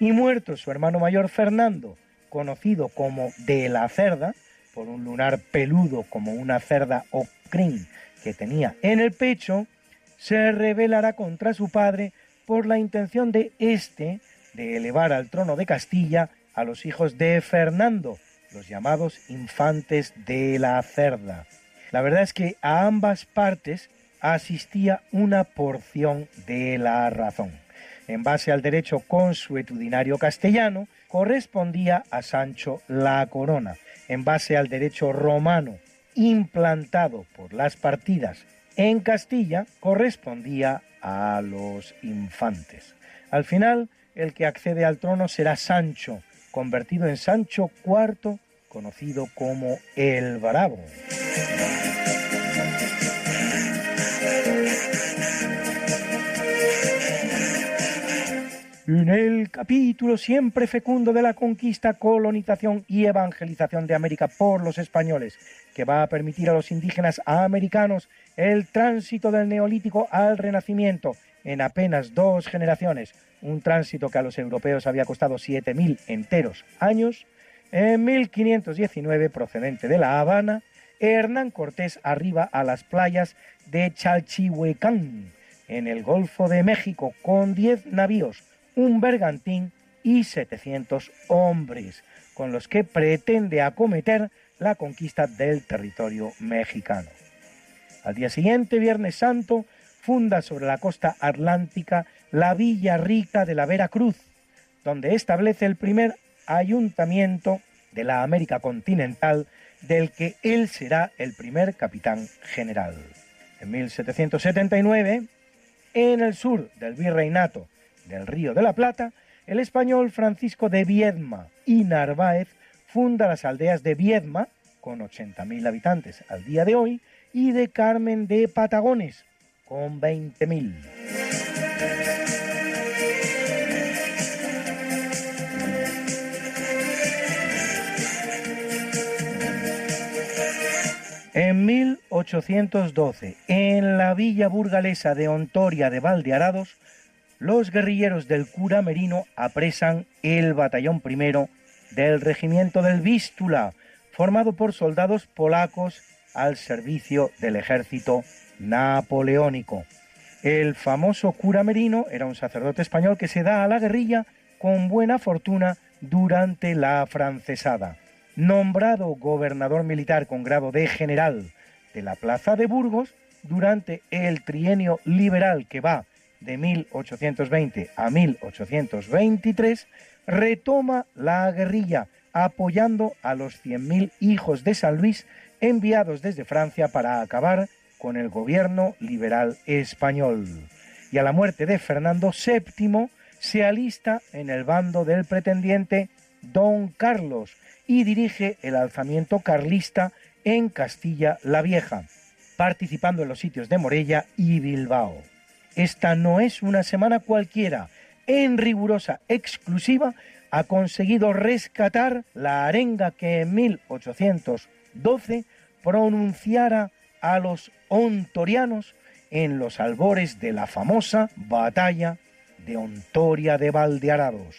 y muerto su hermano mayor Fernando, conocido como de la Cerda, por un lunar peludo como una cerda o crin que tenía en el pecho, se rebelará contra su padre por la intención de éste de elevar al trono de Castilla a los hijos de Fernando, los llamados infantes de la cerda. La verdad es que a ambas partes asistía una porción de la razón. En base al derecho consuetudinario castellano, correspondía a Sancho la corona, en base al derecho romano implantado por las partidas en Castilla correspondía a los infantes. Al final, el que accede al trono será Sancho, convertido en Sancho IV conocido como el Bravo. En el capítulo siempre fecundo de la conquista, colonización y evangelización de América por los españoles, que va a permitir a los indígenas americanos el tránsito del neolítico al renacimiento en apenas dos generaciones, un tránsito que a los europeos había costado 7.000 enteros años, en 1519, procedente de La Habana, Hernán Cortés arriba a las playas de Chalchihuecán, en el Golfo de México, con 10 navíos, un bergantín y 700 hombres, con los que pretende acometer la conquista del territorio mexicano. Al día siguiente, Viernes Santo, funda sobre la costa atlántica la Villa Rica de la Veracruz, donde establece el primer ayuntamiento de la América continental del que él será el primer capitán general. En 1779, en el sur del virreinato del Río de la Plata, el español Francisco de Viedma y Narváez funda las aldeas de Viedma, con 80.000 habitantes al día de hoy, y de Carmen de Patagones, con 20.000. En 1812, en la villa burgalesa de Ontoria de Valdearados, los guerrilleros del cura Merino apresan el batallón primero del regimiento del Vístula, formado por soldados polacos al servicio del ejército napoleónico. El famoso cura Merino era un sacerdote español que se da a la guerrilla con buena fortuna durante la francesada. Nombrado gobernador militar con grado de general de la plaza de Burgos durante el trienio liberal que va de 1820 a 1823, retoma la guerrilla apoyando a los 100.000 hijos de San Luis enviados desde Francia para acabar con el gobierno liberal español. Y a la muerte de Fernando VII se alista en el bando del pretendiente Don Carlos y dirige el alzamiento carlista en Castilla la Vieja, participando en los sitios de Morella y Bilbao. Esta no es una semana cualquiera. En rigurosa exclusiva ha conseguido rescatar la arenga que en 1812 pronunciara a los ontorianos en los albores de la famosa batalla de Ontoria de Valdearados.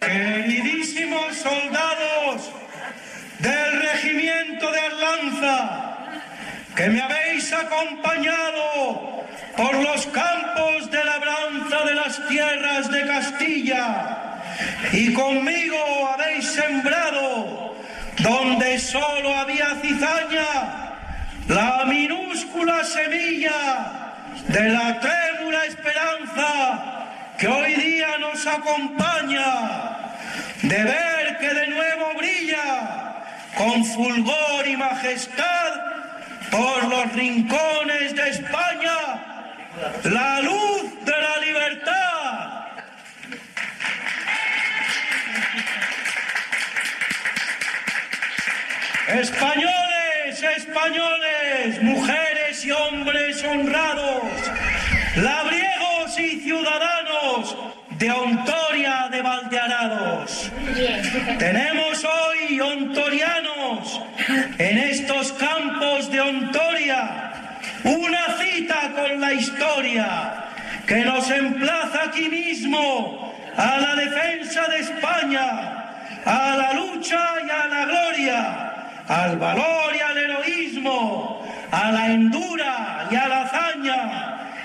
Queridísimos soldados del regimiento de Arlanza, que me habéis acompañado por los campos de labranza de las tierras de Castilla, y conmigo habéis sembrado donde solo había cizaña la minúscula semilla de la trémula esperanza que hoy día nos acompaña, de ver que de nuevo brilla con fulgor y majestad por los rincones de España la luz de la libertad. Españoles, españoles, mujeres y hombres honrados, labriegos y ciudadanos de Ontoria de Valdearados. Tenemos hoy ontorianos en estos campos de Ontoria una cita con la historia que nos emplaza aquí mismo a la defensa de España, a la lucha y a la gloria, al valor y al heroísmo, a la endura y a la hazaña,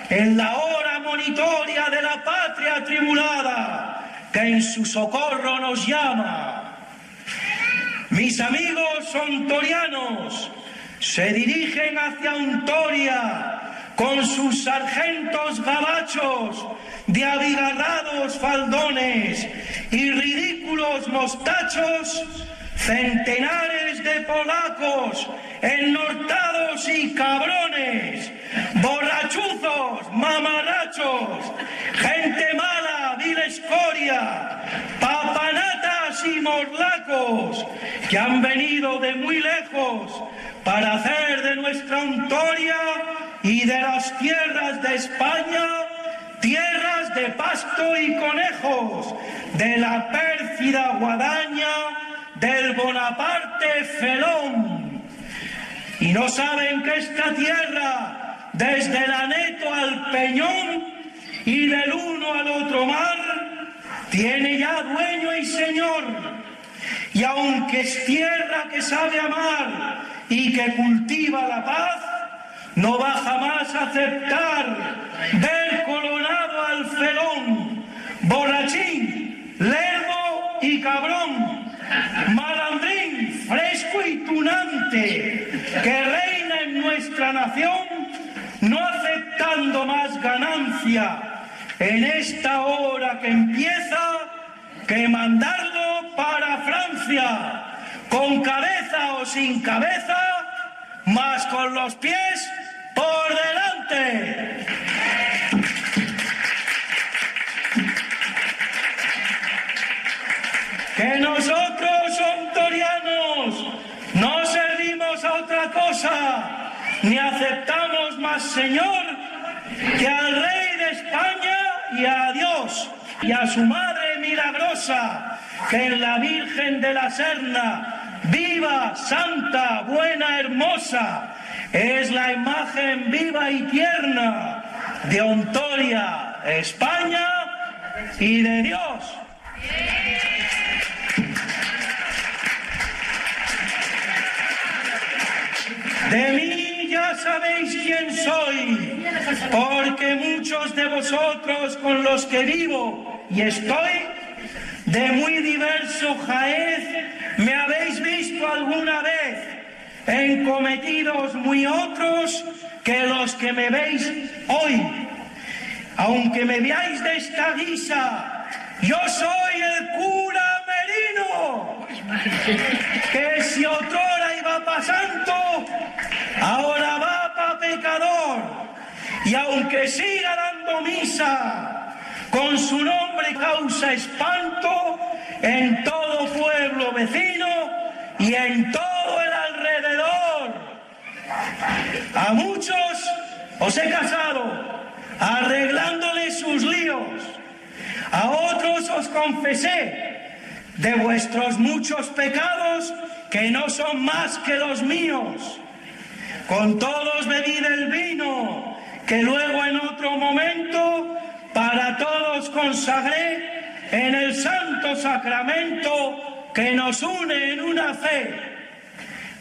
en la hora monitoria de la patria tribulada, que en su socorro nos llama. Mis amigos ontorianos se dirigen hacia Ontoria con sus sargentos gabachos de abigarrados faldones y ridículos mostachos, centenares de polacos ennortados y cabrones, borrachuzos, mamarachos, gente mala, vil escoria, papanatas y morlacos que han venido de muy lejos para hacer de nuestra Ontoria y de las tierras de España tierras de pasto y conejos, de la pérfida guadaña del Bonaparte felón. Y no saben que esta tierra, desde el Aneto al Peñón y del uno al otro mar, tiene ya dueño y señor. Y aunque es tierra que sabe amar y que cultiva la paz, no va jamás a aceptar ver coronado al felón, borrachín, lerdo y cabrón, malandrín, fresco y tunante, que reina en nuestra nación, no aceptando más ganancia en esta hora que empieza que mandarlo para Francia, con cabeza o sin cabeza, más con los pies por delante. Que nosotros, ontorianos, no servimos a otra cosa, ni aceptamos más Señor que al Rey de España y a Dios y a su Madre milagrosa, que en la Virgen de la Serna, viva, santa, buena, hermosa, es la imagen viva y tierna de Ontoria, España y de Dios. De mí ya sabéis quién soy, porque muchos de vosotros con los que vivo y estoy, de muy diverso jaez, me habéis visto alguna vez en cometidos muy otros que los que me veis hoy. Aunque me veáis de esta guisa, yo soy el cura Que si otrora iba pasando, ahora va pa pecador. Y aunque siga dando misa, con su nombre causa espanto en todo pueblo vecino y en todo el alrededor. A muchos os he casado arreglándole sus líos. A otros os confesé de vuestros muchos pecados que no son más que los míos. Con todos bebí del vino que luego en otro momento para todos consagré en el santo sacramento que nos une en una fe.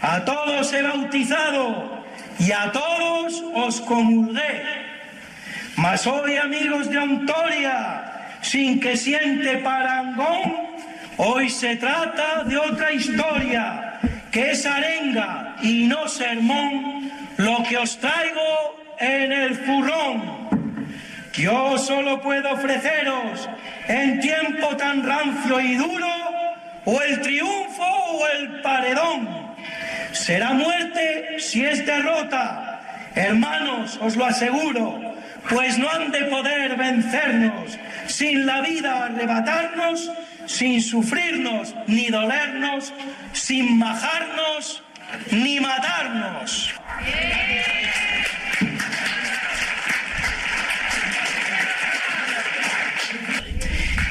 A todos he bautizado y a todos os comulgué. Mas hoy, amigos de Ontoria, sin que siente parangón, hoy se trata de otra historia, que es arenga y no sermón, lo que os traigo en el furrón. Yo solo puedo ofreceros en tiempo tan rancio y duro o el triunfo o el paredón. Será muerte si es derrota, hermanos, os lo aseguro, pues no han de poder vencernos, sin la vida arrebatarnos, sin sufrirnos ni dolernos, sin majarnos ni matarnos.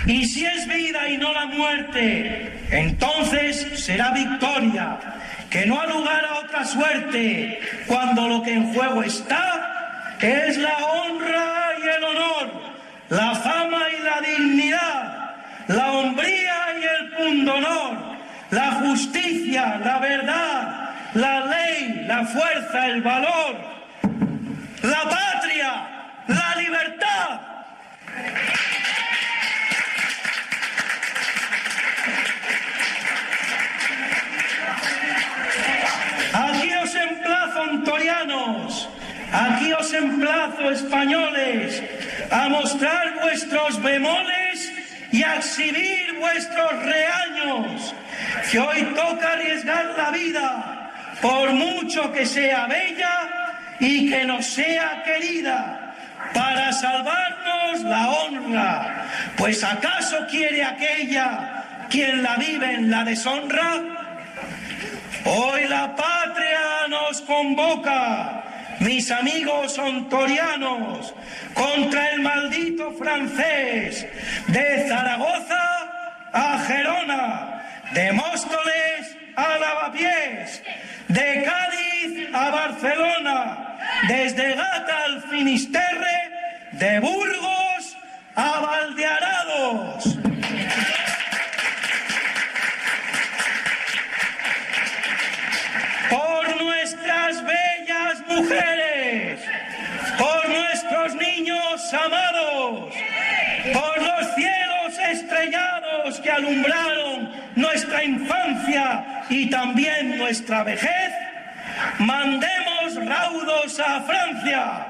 Y si es vida y no la muerte, entonces será victoria, que no ha lugar a otra suerte, cuando lo que en juego está es la honra y el honor, la fama y la dignidad, la hombría y el pundonor, la justicia, la verdad, la ley, la fuerza, el valor, la patria, la libertad. Aquí os emplazo, ontorianos, aquí os emplazo, españoles, a mostrar vuestros bemoles y exhibir vuestros reaños, que hoy toca arriesgar la vida, por mucho que sea bella y que no sea querida, para salvarnos la honra, pues acaso quiere aquella quien la vive en la deshonra? Hoy la patria nos convoca, mis amigos ontorianos, contra el maldito francés, de Zaragoza a Gerona, de Móstoles a Lavapiés, de Cádiz a Barcelona, desde Gata al Finisterre, de Burgos a Valdearados. Por nuestras bellas por nuestros niños amados, por los cielos estrellados que alumbraron nuestra infancia y también nuestra vejez, mandemos raudos a Francia,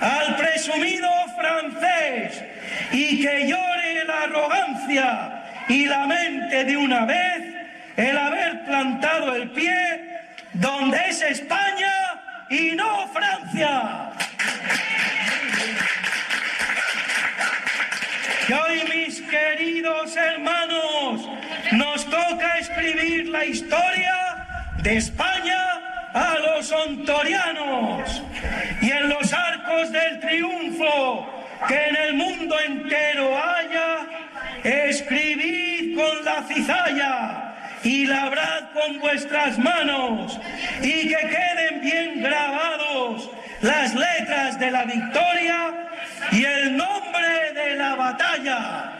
al presumido francés, y que llore la arrogancia y lamente de una vez el haber plantado el pie donde es España y no Francia. Y hoy, mis queridos hermanos, nos toca escribir la historia de España a los ontorianos y en los arcos del triunfo que en el mundo entero haya, escribid con la cizalla y labrad con vuestras manos y que queden bien grabados las letras de la victoria y el nombre de la batalla.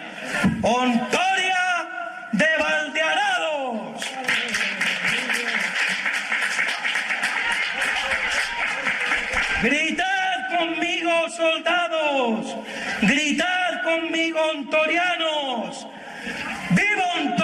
Ontoria de Valdearados. Gritad conmigo, soldados. Gritad conmigo, ontorianos. ¡Viva Ontoria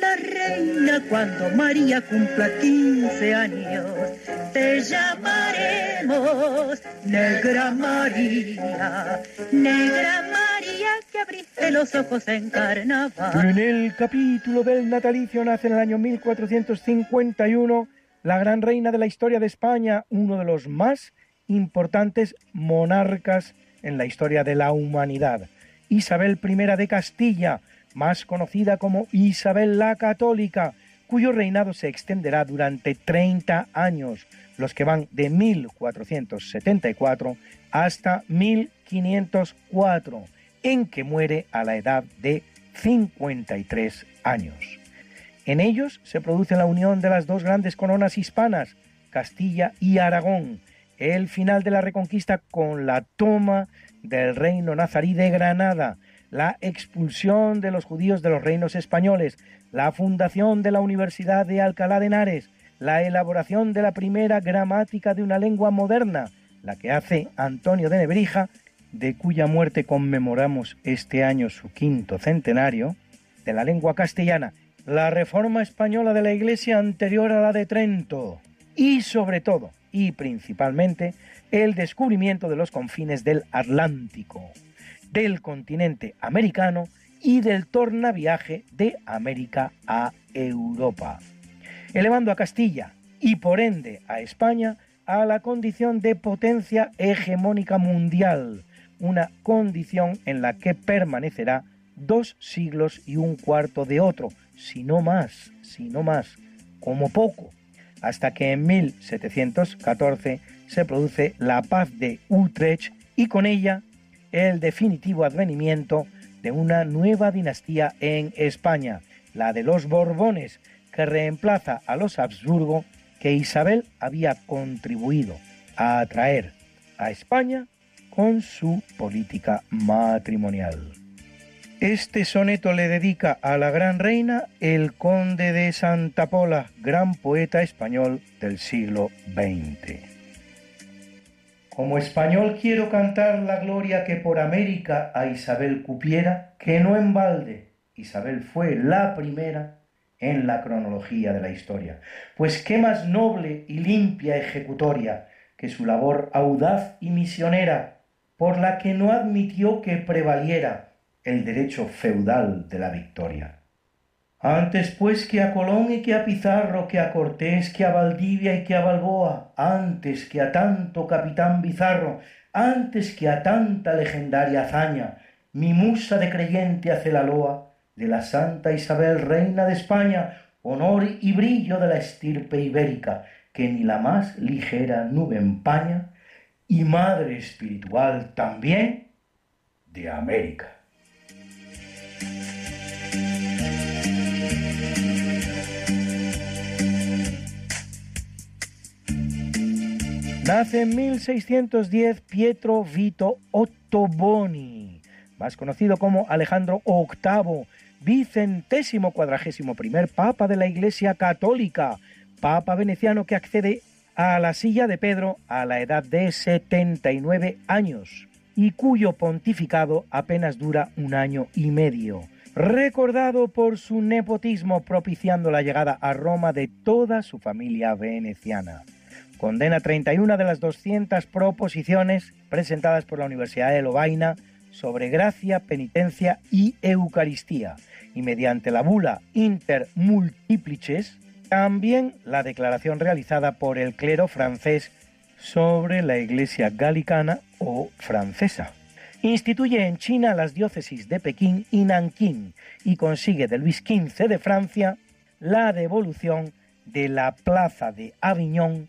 la reina cuando María cumpla 15 años. Te llamaremos Negra María, Negra María que abriste los ojos en carnaval. En el capítulo del natalicio nace en el año 1451 la gran reina de la historia de España, uno de los más importantes monarcas en la historia de la humanidad. Isabel I de Castilla, más conocida como Isabel la Católica, cuyo reinado se extenderá durante 30 años, los que van de 1474 hasta 1504, en que muere a la edad de 53 años. En ellos se produce la unión de las dos grandes coronas hispanas, Castilla y Aragón, el final de la reconquista con la toma del reino nazarí de Granada, la expulsión de los judíos de los reinos españoles, la fundación de la Universidad de Alcalá de Henares, la elaboración de la primera gramática de una lengua moderna, la que hace Antonio de Nebrija, de cuya muerte conmemoramos este año su quinto centenario, de la lengua castellana, la reforma española de la Iglesia anterior a la de Trento y sobre todo y principalmente el descubrimiento de los confines del Atlántico, del continente americano y del tornaviaje de América a Europa, elevando a Castilla y por ende a España a la condición de potencia hegemónica mundial, una condición en la que permanecerá dos siglos y un cuarto de otro, si no más, si no más, como poco, hasta que en 1714 se produce la paz de Utrecht y con ella el definitivo advenimiento de una nueva dinastía en España, la de los Borbones, que reemplaza a los Habsburgo que Isabel había contribuido a atraer a España con su política matrimonial. Este soneto le dedica a la gran reina el conde de Santa Pola, gran poeta español del siglo XX. Como español quiero cantar la gloria que por América a Isabel cupiera, que no en balde Isabel fue la primera en la cronología de la historia. Pues qué más noble y limpia ejecutoria que su labor audaz y misionera, por la que no admitió que prevaliera el derecho feudal de la victoria. Antes pues que a Colón y que a Pizarro, que a Cortés, que a Valdivia y que a Balboa, antes que a tanto capitán bizarro, antes que a tanta legendaria hazaña, mi musa de creyente hace la loa de la Santa Isabel, reina de España, honor y brillo de la estirpe ibérica, que ni la más ligera nube empaña, y madre espiritual también de América. Nace en 1610 Pietro Vito Ottoboni, más conocido como Alejandro VIII, vicentésimo cuadragésimo primer Papa de la Iglesia Católica, Papa veneciano que accede a la silla de Pedro a la edad de 79 años y cuyo pontificado apenas dura un año y medio. Recordado por su nepotismo propiciando la llegada a Roma de toda su familia veneciana. Condena 31 de las 200 proposiciones presentadas por la Universidad de Lovaina sobre gracia, penitencia y Eucaristía, y mediante la bula Inter Multiplices, también la declaración realizada por el clero francés sobre la Iglesia galicana o francesa. Instituye en China las diócesis de Pekín y Nankín y consigue de Luis XV de Francia la devolución de la plaza de Aviñón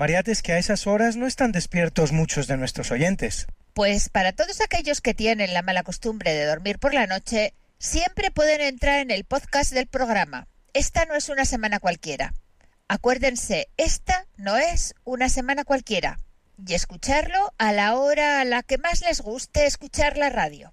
Mariate, es que a esas horas no están despiertos muchos de nuestros oyentes. Pues para todos aquellos que tienen la mala costumbre de dormir por la noche, siempre pueden entrar en el podcast del programa. Esta no es una semana cualquiera. Acuérdense, esta no es una semana cualquiera. Y escucharlo a la hora a la que más les guste escuchar la radio.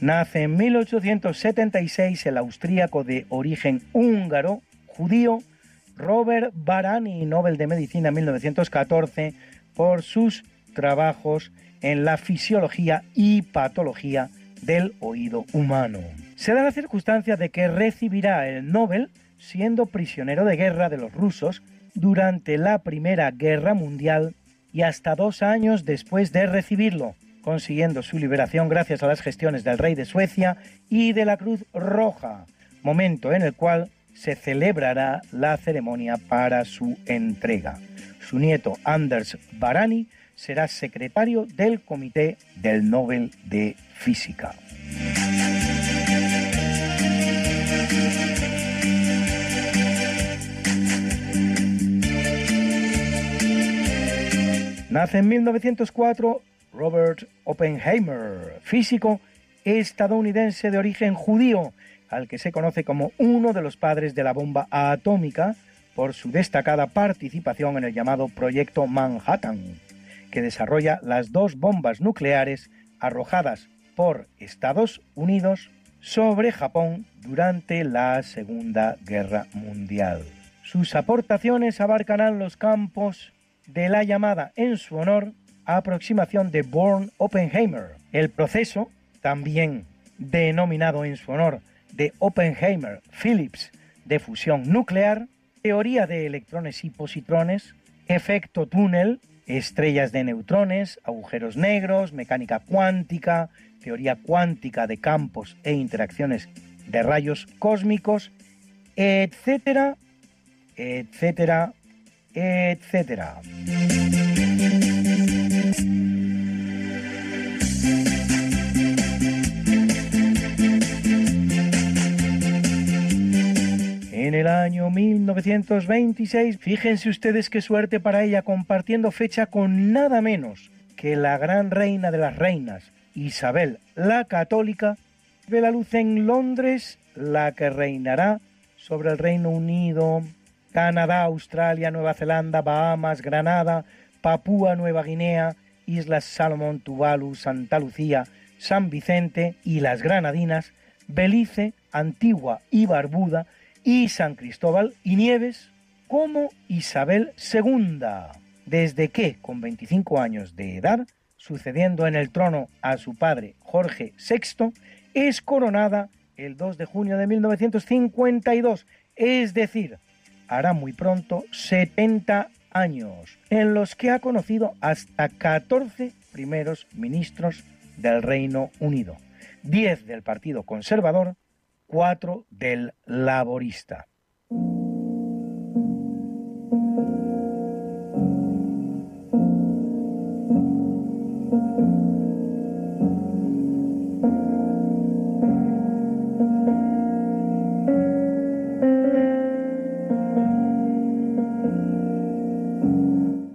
Nace en 1876 el austríaco de origen húngaro, judío, Robert Barani, Nobel de Medicina en 1914, por sus trabajos en la fisiología y patología del oído humano. Se da la circunstancia de que recibirá el Nobel siendo prisionero de guerra de los rusos durante la Primera Guerra Mundial y hasta dos años después de recibirlo, consiguiendo su liberación gracias a las gestiones del rey de Suecia y de la Cruz Roja, momento en el cual se celebrará la ceremonia para su entrega. Su nieto Anders Barani será secretario del Comité del Nobel de Física. Nace en 1904 Robert Oppenheimer, físico estadounidense de origen judío, al que se conoce como uno de los padres de la bomba atómica por su destacada participación en el llamado Proyecto Manhattan, que desarrolla las dos bombas nucleares arrojadas por Estados Unidos sobre Japón durante la Segunda Guerra Mundial. Sus aportaciones abarcarán los campos de la llamada en su honor aproximación de Born-Oppenheimer. El proceso, también denominado en su honor de Oppenheimer-Phillips de fusión nuclear, teoría de electrones y positrones, efecto túnel, estrellas de neutrones, agujeros negros, mecánica cuántica, teoría cuántica de campos e interacciones de rayos cósmicos, etcétera, etcétera, etcétera. En el año 1926, fíjense ustedes qué suerte para ella compartiendo fecha con nada menos que la gran reina de las reinas, Isabel la Católica, ve la luz en Londres, la que reinará sobre el Reino Unido, Canadá, Australia, Nueva Zelanda, Bahamas, Granada, Papúa Nueva Guinea, Islas Salomón, Tuvalu, Santa Lucía, San Vicente y las Granadinas, Belice, Antigua y Barbuda, y San Cristóbal y Nieves como Isabel II, desde que, con 25 años de edad, sucediendo en el trono a su padre Jorge VI, es coronada el 2 de junio de 1952, es decir, hará muy pronto 70 años, en los que ha conocido hasta 14 primeros ministros del Reino Unido, 10 del Partido Conservador 4 del Laborista.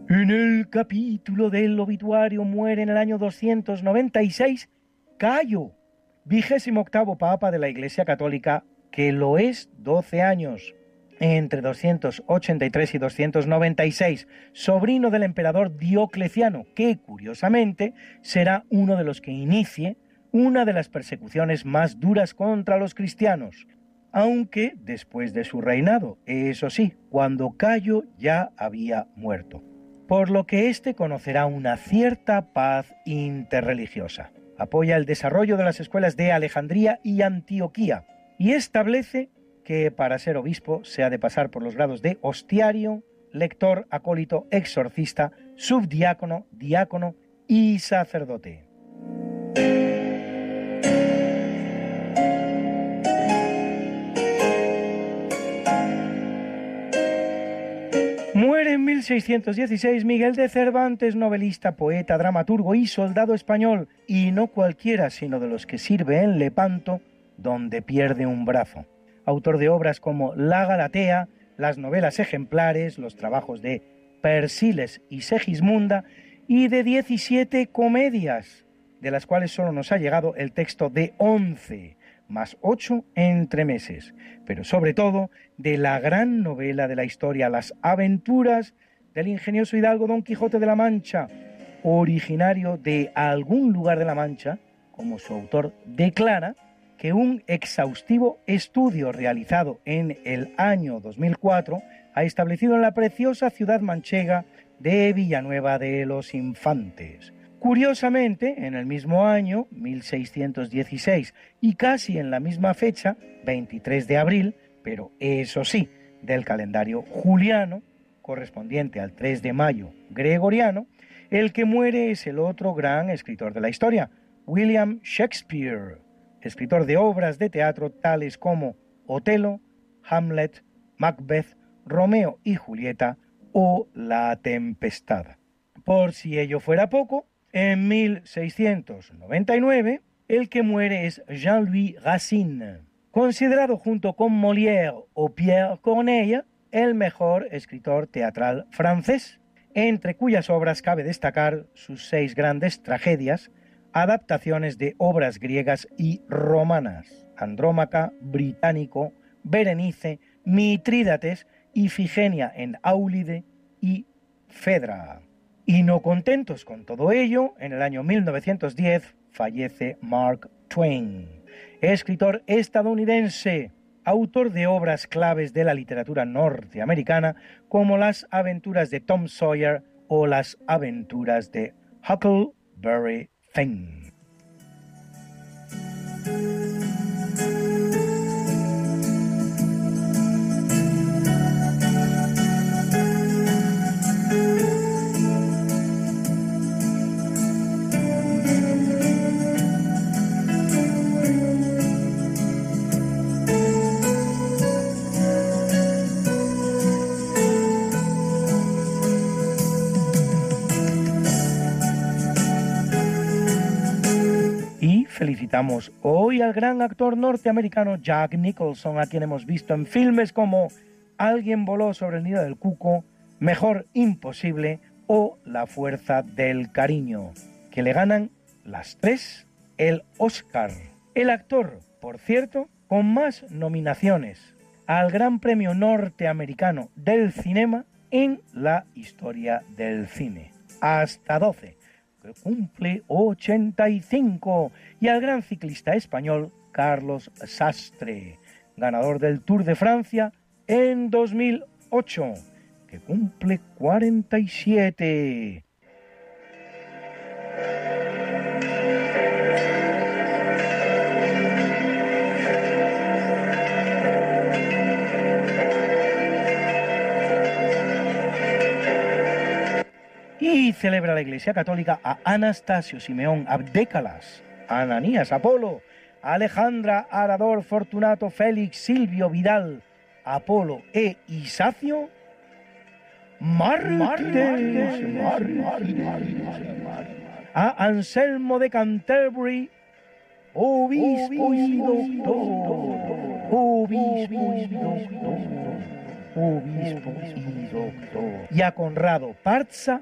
En el capítulo del obituario muere en el año 296 Cayo, vigésimo octavo papa de la Iglesia Católica, que lo es 12 años. Entre 283 y 296, sobrino del emperador Diocleciano, que curiosamente será uno de los que inicie una de las persecuciones más duras contra los cristianos, aunque después de su reinado, eso sí, cuando Cayo ya había muerto, por lo que éste conocerá una cierta paz interreligiosa apoya el desarrollo de las escuelas de Alejandría y Antioquía y establece que para ser obispo se ha de pasar por los grados de hostiario, lector, acólito, exorcista, subdiácono, diácono y sacerdote. En 1616 Miguel de Cervantes, novelista, poeta, dramaturgo y soldado español, y no cualquiera, sino de los que sirve en Lepanto, donde pierde un brazo. Autor de obras como La Galatea, las novelas ejemplares, los trabajos de Persiles y Segismunda, y de 17 comedias, de las cuales solo nos ha llegado el texto de 11, más ocho entre meses, pero sobre todo de la gran novela de la historia, Las aventuras del ingenioso hidalgo Don Quijote de la Mancha, originario de algún lugar de la Mancha, como su autor declara, que un exhaustivo estudio realizado en el año 2004 ha establecido en la preciosa ciudad manchega de Villanueva de los Infantes, Curiosamente, en el mismo año, 1616, y casi en la misma fecha, 23 de abril, pero eso sí, del calendario juliano, correspondiente al 3 de mayo gregoriano, el que muere es el otro gran escritor de la historia, William Shakespeare, escritor de obras de teatro tales como Otelo, Hamlet, Macbeth, Romeo y Julieta o La Tempestad. Por si ello fuera poco, en 1699, el que muere es Jean-Louis Racine, considerado junto con Molière o Pierre Corneille el mejor escritor teatral francés, entre cuyas obras cabe destacar sus seis grandes tragedias, adaptaciones de obras griegas y romanas, Andrómaca, Británico, Berenice, Mitrídates, Ifigenia en Áulide y Fedra. Y no contentos con todo ello, en el año 1910 fallece Mark Twain, escritor estadounidense, autor de obras claves de la literatura norteamericana como Las aventuras de Tom Sawyer o Las aventuras de Huckleberry Finn. Citamos hoy al gran actor norteamericano Jack Nicholson, a quien hemos visto en filmes como Alguien voló sobre el nido del cuco, Mejor imposible o La fuerza del cariño, que le ganan las tres el Oscar. El actor, por cierto, con más nominaciones al Gran Premio Norteamericano del Cinema en la historia del cine. Hasta 12, que cumple 85, y al gran ciclista español Carlos Sastre, ganador del Tour de Francia en 2008, que cumple 47. Y celebra la Iglesia Católica a Anastasio, Simeón, Abdécalas, Ananías, Apolo, Alejandra, Arador, Fortunato, Félix, Silvio, Vidal, Apolo e Isacio, a Anselmo de Canterbury, obispo y doctor, obispo y doctor, obispo y doctor, y a Conrado Parza,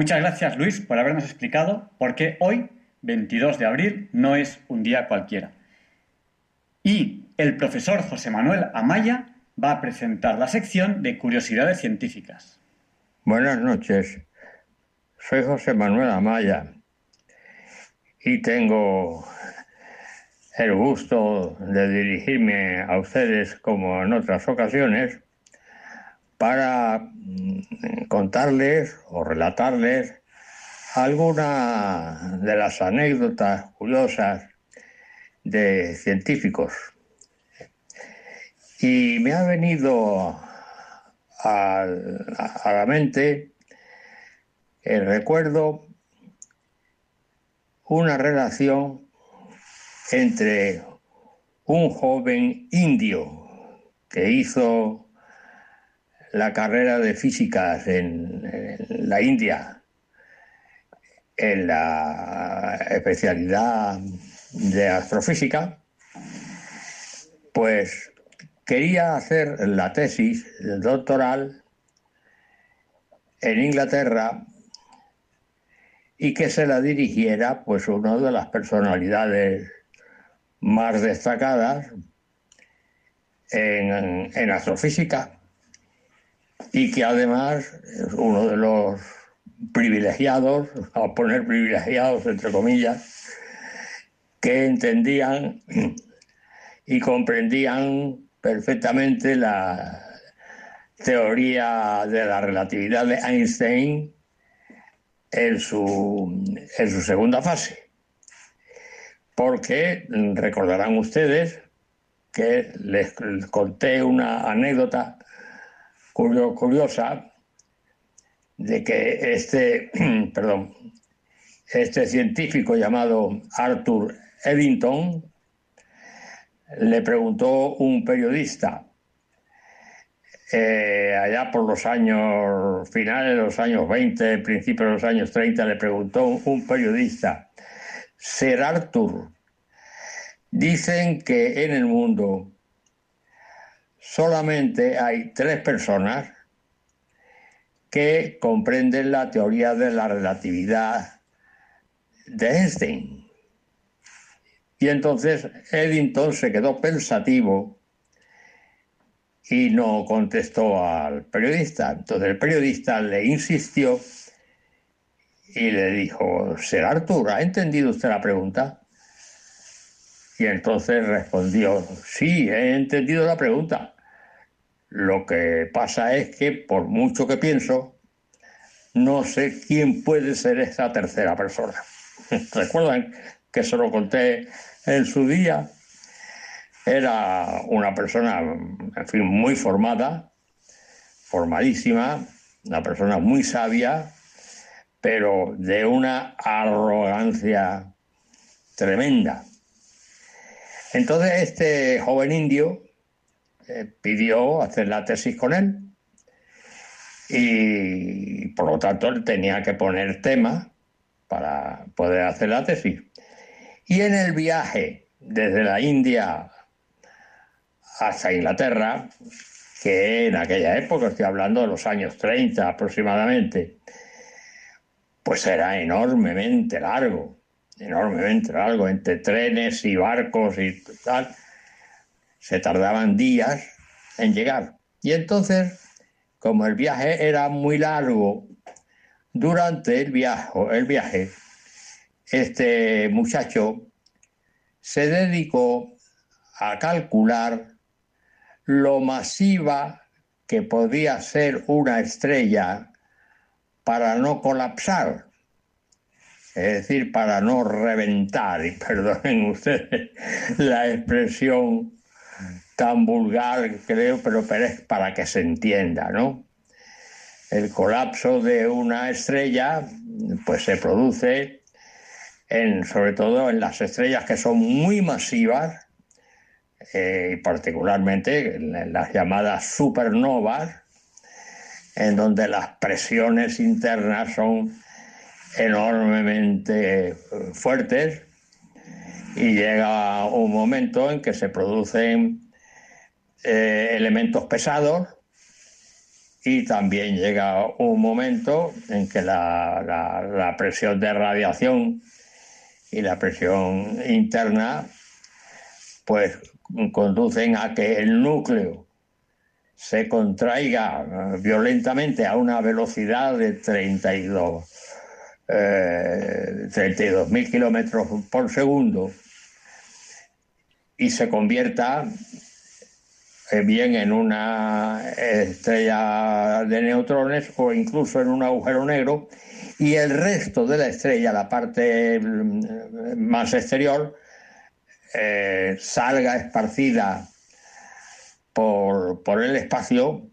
Muchas gracias Luis por habernos explicado por qué hoy, 22 de abril, no es un día cualquiera. Y el profesor José Manuel Amaya va a presentar la sección de curiosidades científicas. Buenas noches, soy José Manuel Amaya y tengo el gusto de dirigirme a ustedes como en otras ocasiones para mm, contarles o relatarles algunas de las anécdotas curiosas de científicos. Y me ha venido a, a la mente el recuerdo una relación entre un joven indio que hizo la carrera de físicas en, la India, en la especialidad de astrofísica, pues quería hacer la tesis doctoral en Inglaterra y que se la dirigiera pues una de las personalidades más destacadas en astrofísica y que además es uno de los privilegiados, a poner privilegiados entre comillas, que entendían y comprendían perfectamente la teoría de la relatividad de Einstein en su, en su segunda fase. Porque recordarán ustedes que les conté una anécdota curiosa de que este, perdón, este científico llamado Arthur Eddington le preguntó un periodista eh, allá por los años finales de los años 20, principios de los años 30, le preguntó un periodista, Sir Arthur, dicen que en el mundo solamente hay tres personas que comprenden la teoría de la relatividad de Einstein. Y entonces Eddington se quedó pensativo y no contestó al periodista. Entonces el periodista le insistió y le dijo, ¿Ser Arthur, ¿ha entendido usted la pregunta? Y entonces respondió, sí, he entendido la pregunta. Lo que pasa es que por mucho que pienso, no sé quién puede ser esa tercera persona. ¿Recuerdan que se lo conté en su día? Era una persona, en fin, muy formada, formadísima, una persona muy sabia, pero de una arrogancia tremenda. Entonces este joven indio eh, pidió hacer la tesis con él y por lo tanto él tenía que poner tema para poder hacer la tesis. Y en el viaje desde la India hasta Inglaterra, que en aquella época, estoy hablando de los años 30 aproximadamente, pues era enormemente largo, enormemente largo, entre trenes y barcos y tal, se tardaban días en llegar. Y entonces, como el viaje era muy largo, durante el viaje, el viaje este muchacho se dedicó a calcular lo masiva que podía ser una estrella para no colapsar, es decir, para no reventar, y perdonen ustedes la expresión tan vulgar, creo, pero, para que se entienda, ¿no? El colapso de una estrella, pues se produce sobre todo en las estrellas que son muy masivas, eh, particularmente en las llamadas supernovas, en donde las presiones internas son enormemente fuertes y llega un momento en que se producen eh, elementos pesados y también llega un momento en que la, presión de radiación y la presión interna pues conducen a que el núcleo se contraiga eh, violentamente a una velocidad de 32 eh, mil kilómetros por segundo y se convierta bien en una estrella de neutrones o incluso en un agujero negro y el resto de la estrella, la parte mm, más exterior, eh, salga esparcida por, por, el espacio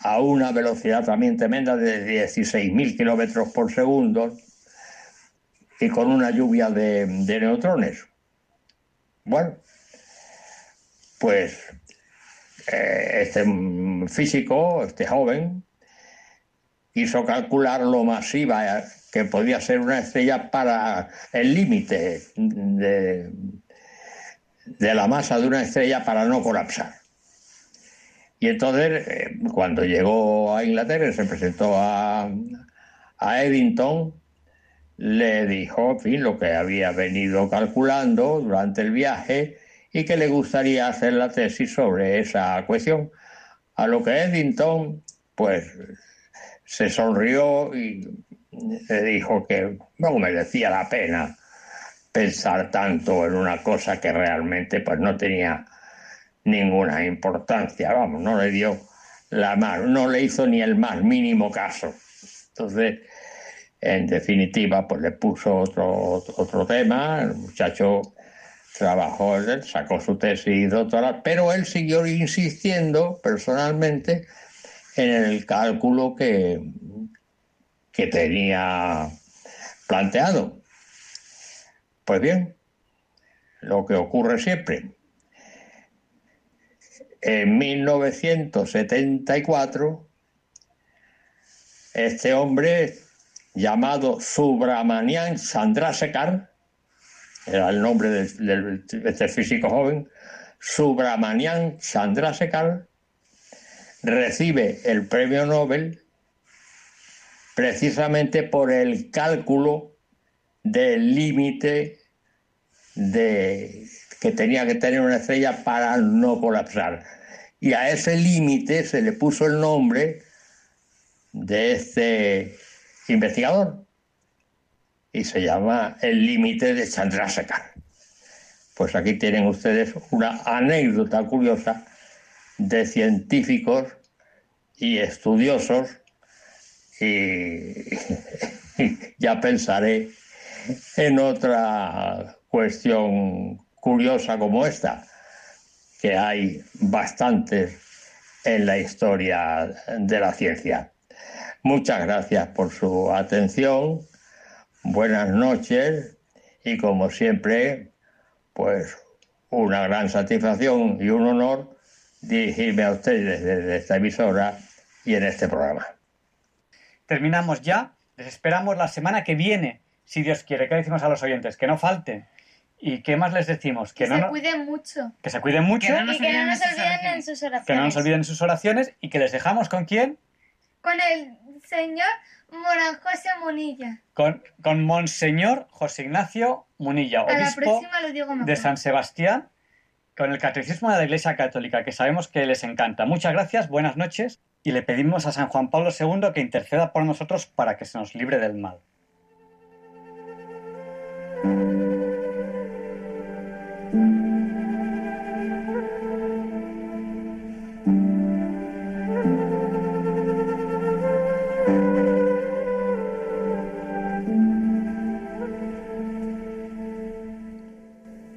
a una velocidad también tremenda de 16.000 kilómetros por segundo y con una lluvia de, neutrones. Bueno, pues eh, este físico, este joven, hizo calcular lo masiva que podía ser una estrella para el límite de, la masa de una estrella para no colapsar. Y entonces, eh, cuando llegó a Inglaterra, se presentó a, a Eddington, le dijo, fin, lo que había venido calculando durante el viaje y que le gustaría hacer la tesis sobre esa cuestión. A lo que Eddington, pues, se sonrió y le dijo que no merecía la pena pensar tanto en una cosa que realmente pues no tenía ninguna importancia, vamos, no le dio la más, no le hizo ni el más mínimo caso. Entonces, en definitiva, pues le puso otro, otro tema, el muchacho trabajó, sacó su tesis doctoral, pero él siguió insistiendo personalmente en el cálculo que, que tenía planteado. Pues bien, lo que ocurre siempre. En 1974, este hombre llamado Subramanian Chandrasekhar, era el nombre de, este físico joven, Subramanian Chandrasekhar, recibe el premio Nobel precisamente por el cálculo del límite de, que tenía que tener una estrella para no colapsar. Y a ese límite se le puso el nombre de este investigador y se llama el límite de Chandrasekhar. Pues aquí tienen ustedes una anécdota curiosa de científicos y estudiosos y ya pensaré en otra cuestión curiosa como esta, que hay bastantes en la historia de la ciencia. Muchas gracias por su atención, buenas noches y como siempre, pues una gran satisfacción y un honor dirigirme a ustedes desde esta emisora y en este programa. Terminamos ya, les esperamos la semana que viene, si Dios quiere. ¿Qué decimos a los oyentes? Que no falten. ¿Y qué más les decimos? Que, no se no- cuiden mucho. que se cuiden mucho, y que no nos olviden en sus oraciones. que no nos olviden sus oraciones y que les dejamos con quién? Con el señor José Munilla. Con, con Monseñor José Ignacio Munilla, obispo de San Sebastián, con el Catecismo de la Iglesia Católica, que sabemos que les encanta. Muchas gracias, buenas noches, y le pedimos a San Juan Pablo II que interceda por nosotros para que se nos libre del mal.